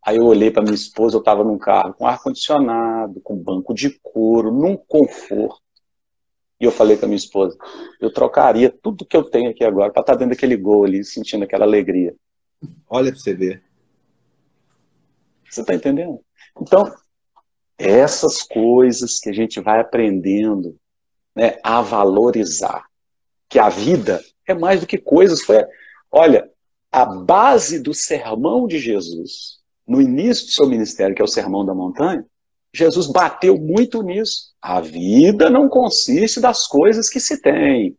Aí eu olhei para minha esposa, eu estava num carro com ar-condicionado, com banco de couro, num conforto. E eu falei com a minha esposa, eu trocaria tudo que eu tenho aqui agora para estar tá dentro daquele gol ali, sentindo aquela alegria. Olha para você ver. Você está entendendo? Então, essas coisas que a gente vai aprendendo né, a valorizar. Que a vida é mais do que coisas. Foi, olha, a base do sermão de Jesus, no início do seu ministério, que é o sermão da montanha, Jesus bateu muito nisso. A vida não consiste das coisas que se tem.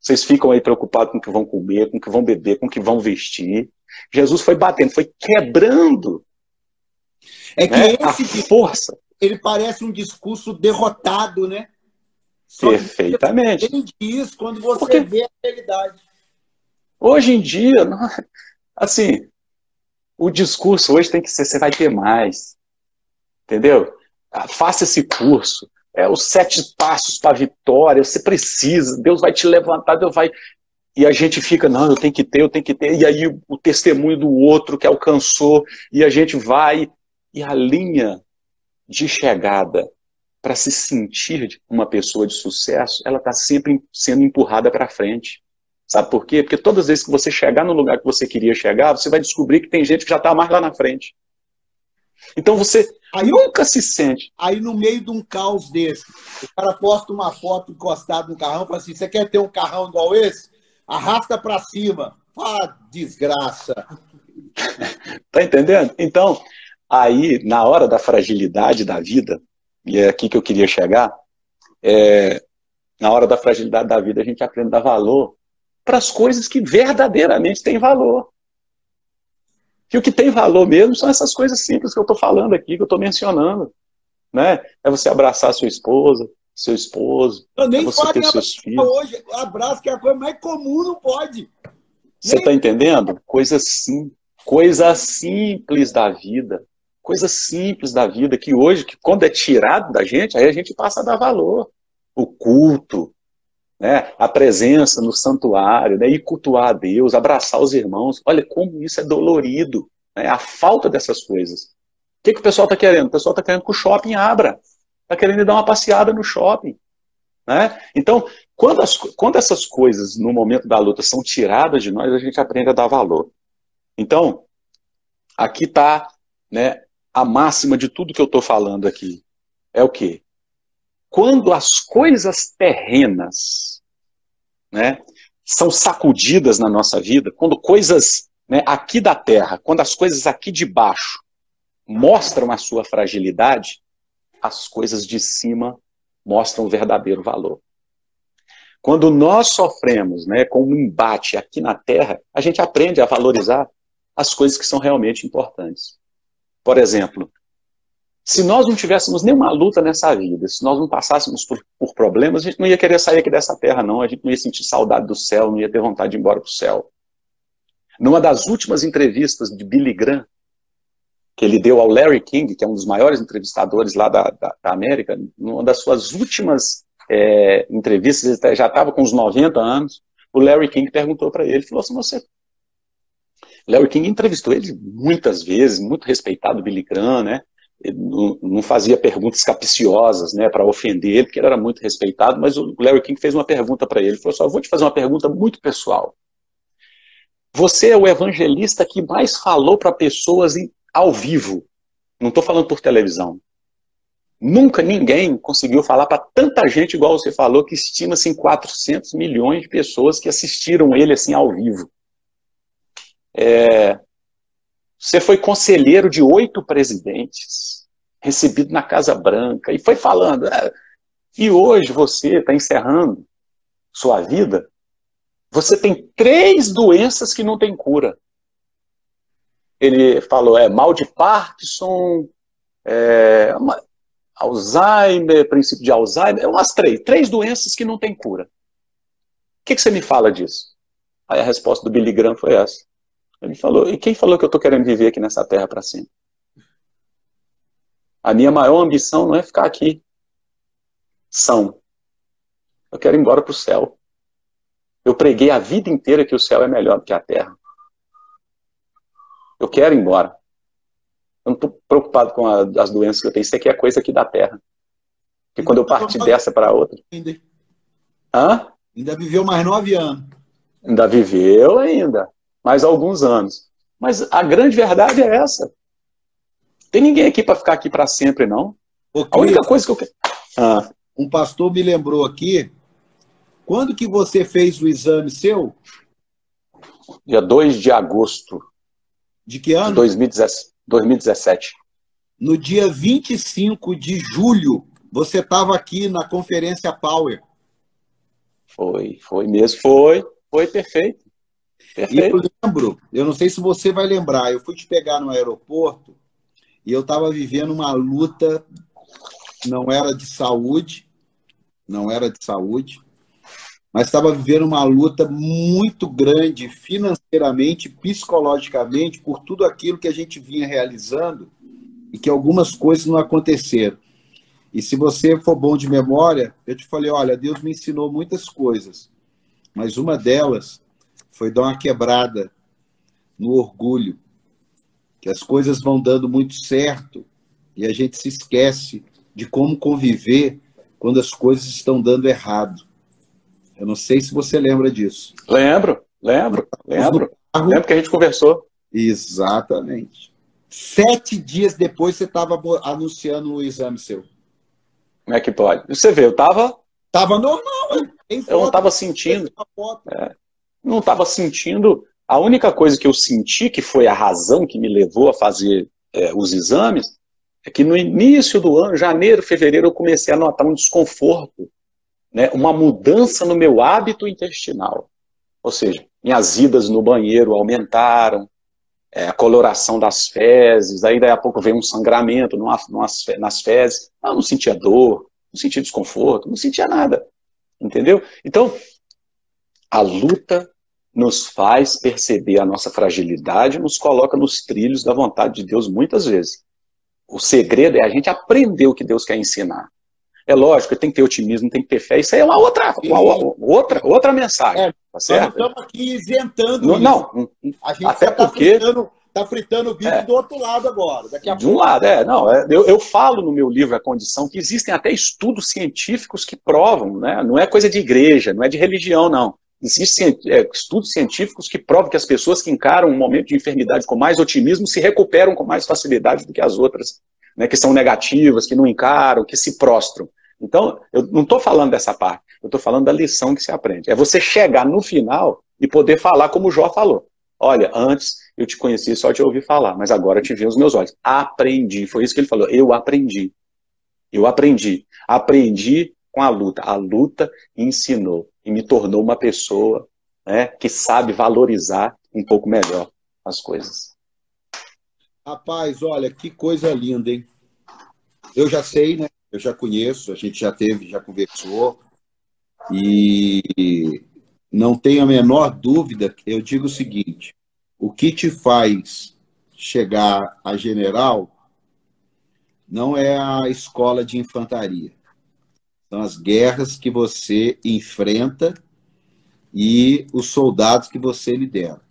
Vocês ficam aí preocupados com o que vão comer, com o que vão beber, com o que vão vestir. Jesus foi batendo, foi quebrando. É que né? esse a força. Ele parece um discurso derrotado, né? Só Perfeitamente. Entende isso quando você Porque... vê a realidade. Hoje em dia, assim, o discurso hoje tem que ser: você vai ter mais. Entendeu? Faça esse curso. É os sete passos para a vitória. Você precisa. Deus vai te levantar. Deus vai. E a gente fica, não, eu tenho que ter, eu tenho que ter. E aí o testemunho do outro que alcançou. E a gente vai. E a linha de chegada para se sentir uma pessoa de sucesso, ela está sempre sendo empurrada para frente. Sabe por quê? Porque todas as vezes que você chegar no lugar que você queria chegar, você vai descobrir que tem gente que já está mais lá na frente. Então você aí, nunca se sente. Aí no meio de um caos desse, o cara posta uma foto encostado no carrão e fala assim: você quer ter um carrão igual esse? Arrasta para cima. Ah, desgraça. tá entendendo? Então, aí, na hora da fragilidade da vida, e é aqui que eu queria chegar, é, na hora da fragilidade da vida, a gente aprende a dar valor para as coisas que verdadeiramente têm valor. Que o que tem valor mesmo são essas coisas simples que eu estou falando aqui, que eu estou mencionando. Né? É você abraçar sua esposa, seu esposo. Eu nem é você ter seus filhos. hoje. Abraço, que é a coisa mais comum, não pode. Você está entendendo? Coisas sim, coisas simples da vida. Coisas simples da vida que hoje, que quando é tirado da gente, aí a gente passa a dar valor. O culto, né, a presença no santuário, né, ir cultuar a Deus, abraçar os irmãos. Olha como isso é dolorido, né, a falta dessas coisas. O que, que o pessoal está querendo? O pessoal está querendo que o shopping abra, está querendo dar uma passeada no shopping. Né? Então, quando, as, quando essas coisas, no momento da luta, são tiradas de nós, a gente aprende a dar valor. Então, aqui está né, a máxima de tudo que eu estou falando aqui. É o quê? Quando as coisas terrenas né, são sacudidas na nossa vida, quando coisas né, aqui da terra, quando as coisas aqui de baixo mostram a sua fragilidade, as coisas de cima mostram o verdadeiro valor. Quando nós sofremos né, com um embate aqui na terra, a gente aprende a valorizar as coisas que são realmente importantes. Por exemplo, se nós não tivéssemos nenhuma luta nessa vida, se nós não passássemos por, por, problemas, a gente não ia querer sair aqui dessa terra, não. A gente não ia sentir saudade do céu, não ia ter vontade de ir embora para o céu. Numa das últimas entrevistas de Billy Graham, que ele deu ao Larry King, que é um dos maiores entrevistadores lá da, da, da América, numa das suas últimas é, entrevistas, ele já estava com uns 90 anos, o Larry King perguntou para ele, falou assim, você... Larry King entrevistou ele muitas vezes, muito respeitado Billy Graham, né? Não, fazia perguntas capciosas, né, para ofender ele, porque ele era muito respeitado, mas o Larry King fez uma pergunta para ele, ele falou assim, eu vou te fazer uma pergunta muito pessoal. Você é o evangelista que mais falou para pessoas em, ao vivo. Não estou falando por televisão. Nunca ninguém conseguiu falar para tanta gente igual você falou, que estima-se em 400 milhões de pessoas que assistiram ele assim ao vivo. É, você foi conselheiro de oito presidentes, recebido na Casa Branca, e foi falando. É, e hoje você está encerrando sua vida você tem três doenças que não tem cura. Ele falou, é mal de Parkinson, é, uma, Alzheimer, princípio de Alzheimer, umas três, três doenças que não tem cura. O que, que você me fala disso? Aí a resposta do Billy Graham foi essa. Ele falou, e quem falou que eu estou querendo viver aqui nessa terra para sempre? A minha maior ambição não é ficar aqui são. Eu quero ir embora para o céu. Eu preguei a vida inteira que o céu é melhor do que a terra. Eu quero ir embora. Eu não estou preocupado com a, as doenças que eu tenho. Isso aqui é coisa aqui da terra. Porque quando eu partir dessa para outra. Ainda. Hã? Ainda viveu mais nove anos. Ainda viveu ainda. Mais alguns anos. Mas a grande verdade é essa. Tem ninguém aqui para ficar aqui para sempre, não. a única coisa que eu quero. Ah. Um pastor me lembrou aqui quando que você fez o exame seu? Dia 2 de agosto. De que ano? De 2017. No dia 25 de julho, você estava aqui na conferência Power. Foi, foi mesmo, foi, foi perfeito. Perfeito. E eu lembro, eu não sei se você vai lembrar, eu fui te pegar no aeroporto e eu estava vivendo uma luta, não era de saúde, não era de saúde, mas estava vivendo uma luta muito grande financeiramente, psicologicamente, por tudo aquilo que a gente vinha realizando e que algumas coisas não aconteceram. E se você for bom de memória, eu te falei: olha, Deus me ensinou muitas coisas, mas uma delas foi dar uma quebrada no orgulho, que as coisas vão dando muito certo e a gente se esquece de como conviver quando as coisas estão dando errado. Eu não sei se você lembra disso. Lembro, lembro, lembro. Lembro que a gente conversou. Exatamente. Sete dias depois você estava anunciando o exame seu. Como é que pode? Você vê, eu estava. Estava normal, Eu não estava sentindo. É, não estava sentindo. A única coisa que eu senti, que foi a razão que me levou a fazer é, os exames, é que no início do ano, janeiro, fevereiro, eu comecei a notar um desconforto né, uma mudança no meu hábito intestinal. Ou seja, minhas idas no banheiro aumentaram, é, a coloração das fezes, aí daí a pouco veio um sangramento nas fezes. Eu não sentia dor, não sentia desconforto, não sentia nada. Entendeu? Então, a luta nos faz perceber a nossa fragilidade, nos coloca nos trilhos da vontade de Deus muitas vezes. O segredo é a gente aprender o que Deus quer ensinar. É lógico, tem que ter otimismo, tem que ter fé. Isso aí é uma outra, uma, outra, outra mensagem. É, tá certo? Nós estamos aqui isentando não, não, a gente até tá porque fritando, tá fritando o bico é, do outro lado agora. De pouco... um lado, é. Não, é, eu, eu falo no meu livro A Condição que existem até estudos científicos que provam, né? Não é coisa de igreja, não é de religião, não. Existem é, estudos científicos que provam que as pessoas que encaram um momento de enfermidade com mais otimismo se recuperam com mais facilidade do que as outras né, que são negativas, que não encaram, que se prostram. Então, eu não estou falando dessa parte, eu estou falando da lição que se aprende. É você chegar no final e poder falar como o Jó falou. Olha, antes eu te conheci só de ouvir falar, mas agora te vi os meus olhos. Aprendi, foi isso que ele falou. Eu aprendi. Eu aprendi. Aprendi com a luta. A luta ensinou e me tornou uma pessoa né, que sabe valorizar um pouco melhor as coisas. Rapaz, olha, que coisa linda, hein? Eu já sei, né? Eu já conheço, a gente já teve, já conversou. E não tenho a menor dúvida, eu digo o seguinte: o que te faz chegar a general não é a escola de infantaria. São as guerras que você enfrenta e os soldados que você lidera.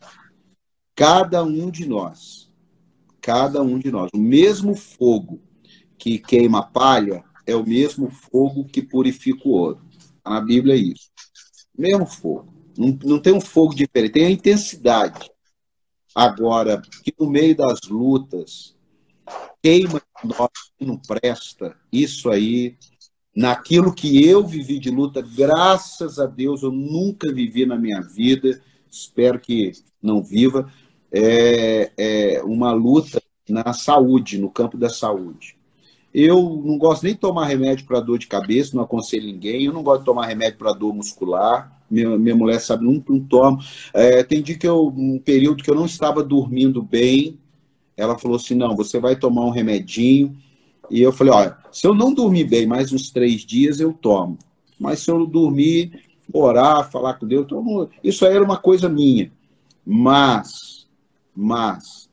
Cada um de nós, cada um de nós, o mesmo fogo que queima palha é o mesmo fogo que purifica o ouro. Tá na Bíblia é isso. Mesmo fogo. Não, não tem um fogo diferente, tem a intensidade. Agora, que no meio das lutas, queima nós não presta, isso aí, naquilo que eu vivi de luta, graças a Deus, eu nunca vivi na minha vida, espero que não viva, é, é uma luta na saúde, no campo da saúde. Eu não gosto nem de tomar remédio para dor de cabeça, não aconselho ninguém. Eu não gosto de tomar remédio para dor muscular. Minha, minha mulher sabe, não, não tomo. É, tem dia que eu, um período que eu não estava dormindo bem, ela falou assim: não, você vai tomar um remedinho. E eu falei: olha, se eu não dormir bem mais uns três dias, eu tomo. Mas se eu dormir, orar, falar com Deus, tomo... isso aí era uma coisa minha. Mas, mas,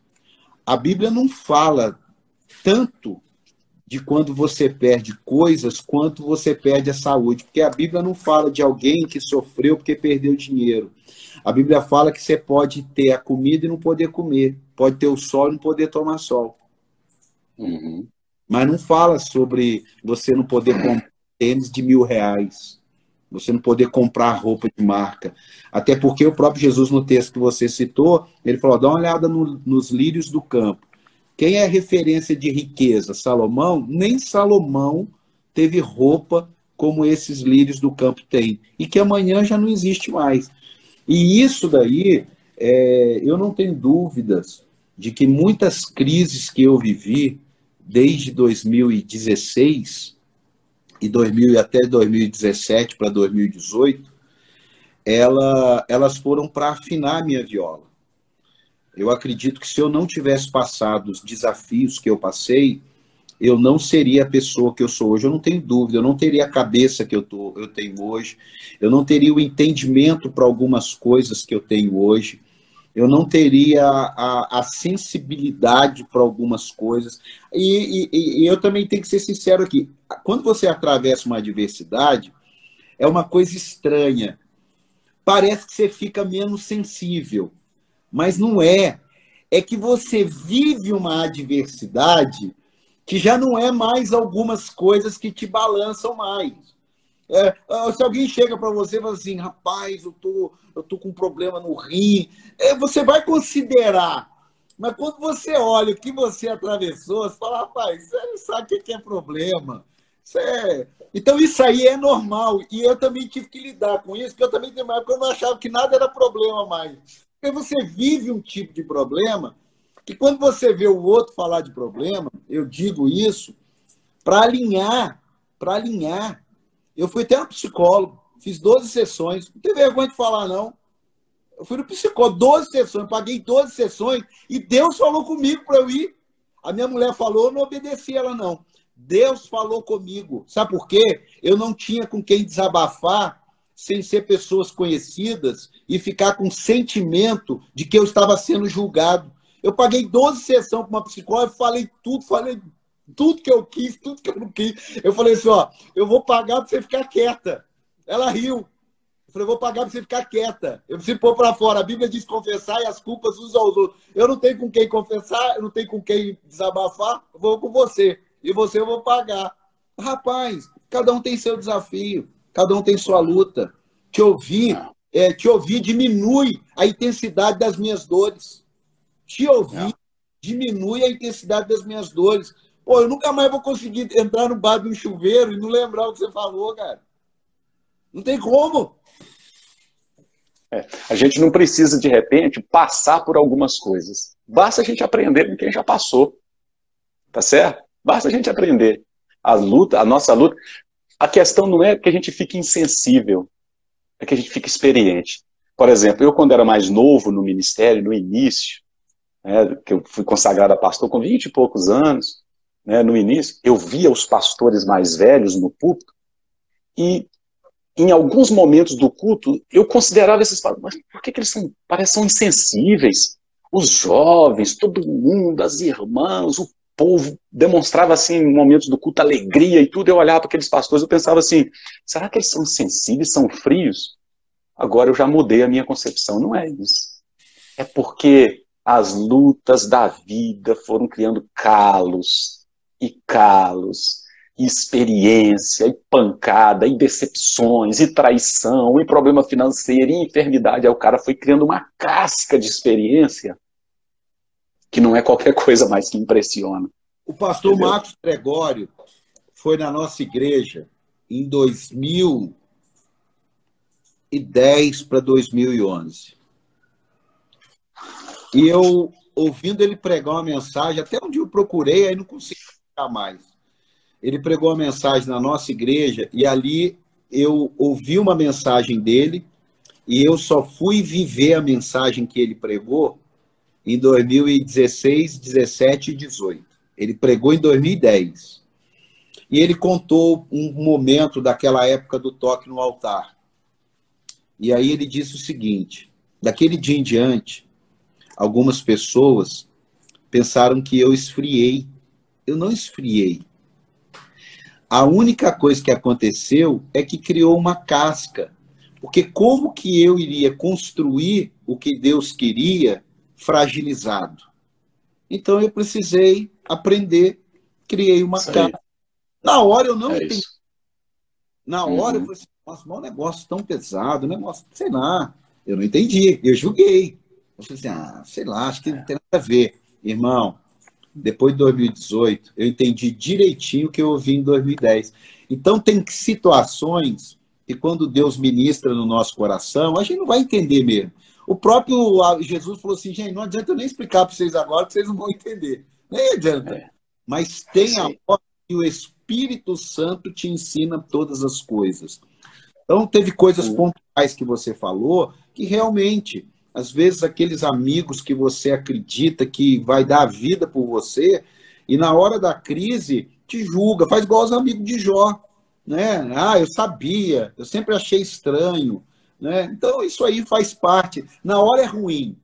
a Bíblia não fala tanto de quando você perde coisas quanto você perde a saúde. Porque a Bíblia não fala de alguém que sofreu porque perdeu dinheiro. A Bíblia fala que você pode ter a comida e não poder comer. Pode ter o sol e não poder tomar sol. Uhum. Mas não fala sobre você não poder comprar tênis de mil reais. Você não poder comprar roupa de marca. Até porque o próprio Jesus, no texto que você citou, ele falou: dá uma olhada no, nos lírios do campo quem é referência de riqueza? Salomão? Nem Salomão teve roupa como esses lírios do campo têm, e que amanhã já não existe mais. E isso daí, é, eu não tenho dúvidas de que muitas crises que eu vivi desde 2016 e 2000 até 2017 para 2018, ela, elas foram para afinar minha viola. Eu acredito que se eu não tivesse passado os desafios que eu passei, eu não seria a pessoa que eu sou hoje. Eu não tenho dúvida, eu não teria a cabeça que eu, tô, eu tenho hoje, eu não teria o entendimento para algumas coisas que eu tenho hoje, eu não teria a, a sensibilidade para algumas coisas. E, e, e eu também tenho que ser sincero aqui: quando você atravessa uma adversidade, é uma coisa estranha. Parece que você fica menos sensível mas não é. É que você vive uma adversidade que já não é mais algumas coisas que te balançam mais. É, ah, se alguém chega para você e fala assim, rapaz, eu tô, eu tô com um problema no rim, é, você vai considerar. Mas quando você olha o que você atravessou, você fala, rapaz, você não sabe o que é problema. Isso é... Então isso aí é normal. E eu também tive que lidar com isso, porque eu também uma época eu não achava que nada era problema mais. Porque você vive um tipo de problema que quando você vê o outro falar de problema, eu digo isso para alinhar, para alinhar. Eu fui até um psicólogo, fiz 12 sessões, não tem vergonha de falar não. Eu fui no psicólogo, 12 sessões, paguei 12 sessões e Deus falou comigo para eu ir. A minha mulher falou, eu não obedeci ela não. Deus falou comigo. Sabe por quê? Eu não tinha com quem desabafar sem ser pessoas conhecidas e ficar com sentimento de que eu estava sendo julgado. Eu paguei 12 sessões para uma psicóloga, falei tudo, falei tudo que eu quis, tudo que eu não quis. Eu falei assim, ó, eu vou pagar para você ficar quieta. Ela riu. Eu falei, vou pagar para você ficar quieta. Eu preciso pôr para fora. A Bíblia diz confessar e as culpas uns aos outros. Eu não tenho com quem confessar, eu não tenho com quem desabafar, eu vou com você. E você eu vou pagar. Rapaz, cada um tem seu desafio. Cada um tem sua luta. Te ouvir, é, te ouvir diminui a intensidade das minhas dores. Te ouvir é. diminui a intensidade das minhas dores. Pô, eu nunca mais vou conseguir entrar no bar de chuveiro e não lembrar o que você falou, cara. Não tem como. É, a gente não precisa, de repente, passar por algumas coisas. Basta a gente aprender com quem já passou. Tá certo? Basta a gente aprender. A luta, a nossa luta. A questão não é que a gente fique insensível, é que a gente fique experiente. Por exemplo, eu quando era mais novo no ministério, no início, né, que eu fui consagrado a pastor com 20 e poucos anos, né, no início, eu via os pastores mais velhos no púlpito e em alguns momentos do culto eu considerava esses pastores, mas por que, que eles são, parecem insensíveis? os jovens, todo mundo, as irmãs, o povo demonstrava assim em momentos do culto alegria e tudo. Eu olhava para aqueles pastores, eu pensava assim: será que eles são sensíveis, são frios? Agora eu já mudei a minha concepção. Não é isso. É porque as lutas da vida foram criando calos e calos, e experiência, e pancada, e decepções, e traição, e problema financeiro, e enfermidade. Aí o cara foi criando uma casca de experiência que não é qualquer coisa mais que impressiona. O pastor Entendeu? Marcos Gregório foi na nossa igreja em 2010 para 2011. E eu, ouvindo ele pregar uma mensagem, até um dia eu procurei, aí não consegui mais. Ele pregou uma mensagem na nossa igreja e ali eu ouvi uma mensagem dele e eu só fui viver a mensagem que ele pregou em 2016, 17 e 18. Ele pregou em 2010. E ele contou um momento daquela época do toque no altar. E aí ele disse o seguinte: daquele dia em diante, algumas pessoas pensaram que eu esfriei. Eu não esfriei. A única coisa que aconteceu é que criou uma casca. Porque como que eu iria construir o que Deus queria fragilizado. Então eu precisei aprender, criei uma casa. Na hora eu não é entendi. Isso. Na hora uhum. eu falei assim, nossa, mas um negócio tão pesado, um negócio, sei lá, eu não entendi, eu julguei. Eu falei assim, ah, sei lá, acho que não tem nada a ver. Irmão, depois de 2018, eu entendi direitinho o que eu ouvi em 2010. Então tem situações que quando Deus ministra no nosso coração, a gente não vai entender mesmo. O próprio Jesus falou assim, gente, não adianta eu nem explicar para vocês agora, que vocês não vão entender. Nem adianta. É. Mas tem a hora que o Espírito Santo te ensina todas as coisas. Então, teve coisas pontuais que você falou que realmente, às vezes, aqueles amigos que você acredita que vai dar a vida por você, e na hora da crise te julga, faz igual os amigos de Jó. Né? Ah, eu sabia, eu sempre achei estranho. Né? Então, isso aí faz parte. Na hora é ruim.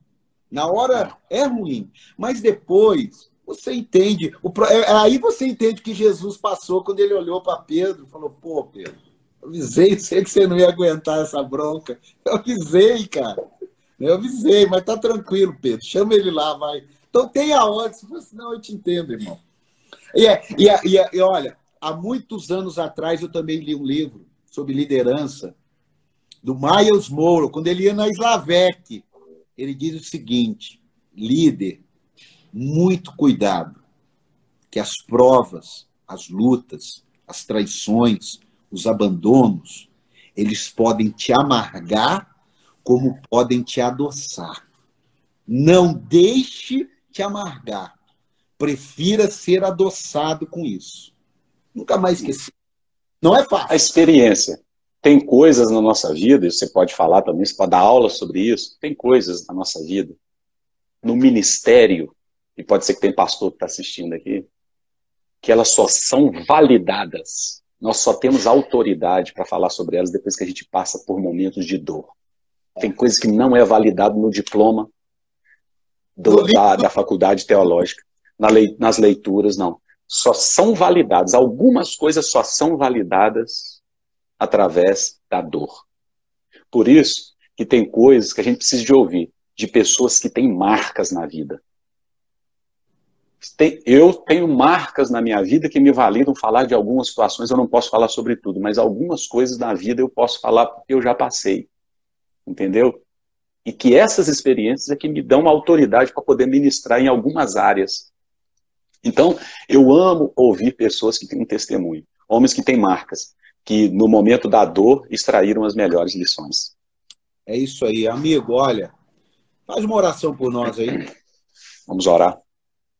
Na hora é ruim. Mas depois você entende. O, é, aí você entende que Jesus passou quando ele olhou para Pedro e falou: pô, Pedro, avisei, sei que você não ia aguentar essa bronca. Eu avisei, cara. Eu avisei, mas tá tranquilo, Pedro. Chama ele lá, vai. Então tem a hora, senão eu te entendo, irmão. E, é, e, é, e, é, e olha, há muitos anos atrás eu também li um livro sobre liderança do Miles Mouro, quando ele ia na Slavec, ele diz o seguinte: líder, muito cuidado, que as provas, as lutas, as traições, os abandonos, eles podem te amargar como podem te adoçar. Não deixe te amargar. Prefira ser adoçado com isso. Nunca mais esqueci. Não é fácil. A experiência. Tem coisas na nossa vida, e você pode falar também, você pode dar aula sobre isso, tem coisas na nossa vida, no ministério, e pode ser que tem pastor que está assistindo aqui, que elas só são validadas. Nós só temos autoridade para falar sobre elas depois que a gente passa por momentos de dor. Tem coisas que não é validado no diploma do, da, da faculdade teológica, na lei, nas leituras, não. Só são validadas, algumas coisas só são validadas através da dor. Por isso que tem coisas que a gente precisa de ouvir de pessoas que têm marcas na vida. Eu tenho marcas na minha vida que me validam falar de algumas situações, eu não posso falar sobre tudo, mas algumas coisas na vida eu posso falar porque eu já passei. Entendeu? E que essas experiências é que me dão autoridade para poder ministrar em algumas áreas. Então, eu amo ouvir pessoas que têm um testemunho, homens que têm marcas que no momento da dor extraíram as melhores lições. É isso aí, amigo. Olha, faz uma oração por nós aí. Vamos orar.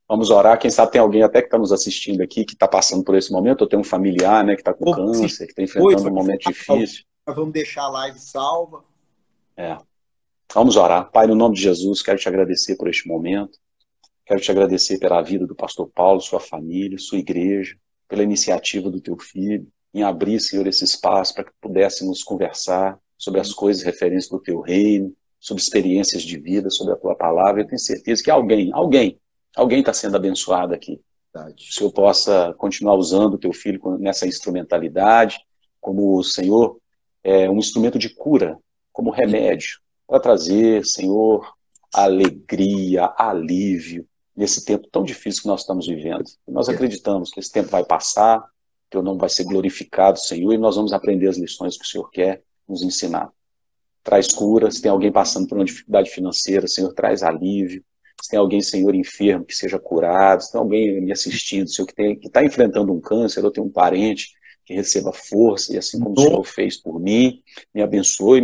Vamos orar. Quem sabe tem alguém até que está nos assistindo aqui que está passando por esse momento, ou tem um familiar né, que está com câncer, que está enfrentando um momento difícil. Vamos deixar a live salva. É. Vamos orar. Pai, no nome de Jesus, quero te agradecer por este momento. Quero te agradecer pela vida do pastor Paulo, sua família, sua igreja, pela iniciativa do teu filho em abrir, Senhor, esse espaço para que pudéssemos conversar sobre as coisas referentes do teu reino, sobre experiências de vida, sobre a tua palavra. Eu tenho certeza que alguém, alguém, alguém está sendo abençoado aqui. Verdade. O Senhor possa continuar usando o teu filho nessa instrumentalidade, como o Senhor é um instrumento de cura, como remédio, para trazer, Senhor, alegria, alívio nesse tempo tão difícil que nós estamos vivendo. E nós acreditamos que esse tempo vai passar, que o nome vai ser glorificado, Senhor, e nós vamos aprender as lições que o Senhor quer nos ensinar. Traz cura, se tem alguém passando por uma dificuldade financeira, Senhor, traz alívio. Se tem alguém, Senhor, enfermo, que seja curado. Se tem alguém me assistindo, Senhor, que está enfrentando um câncer, ou tem um parente que receba força, e assim como o Senhor fez por mim, me abençoe,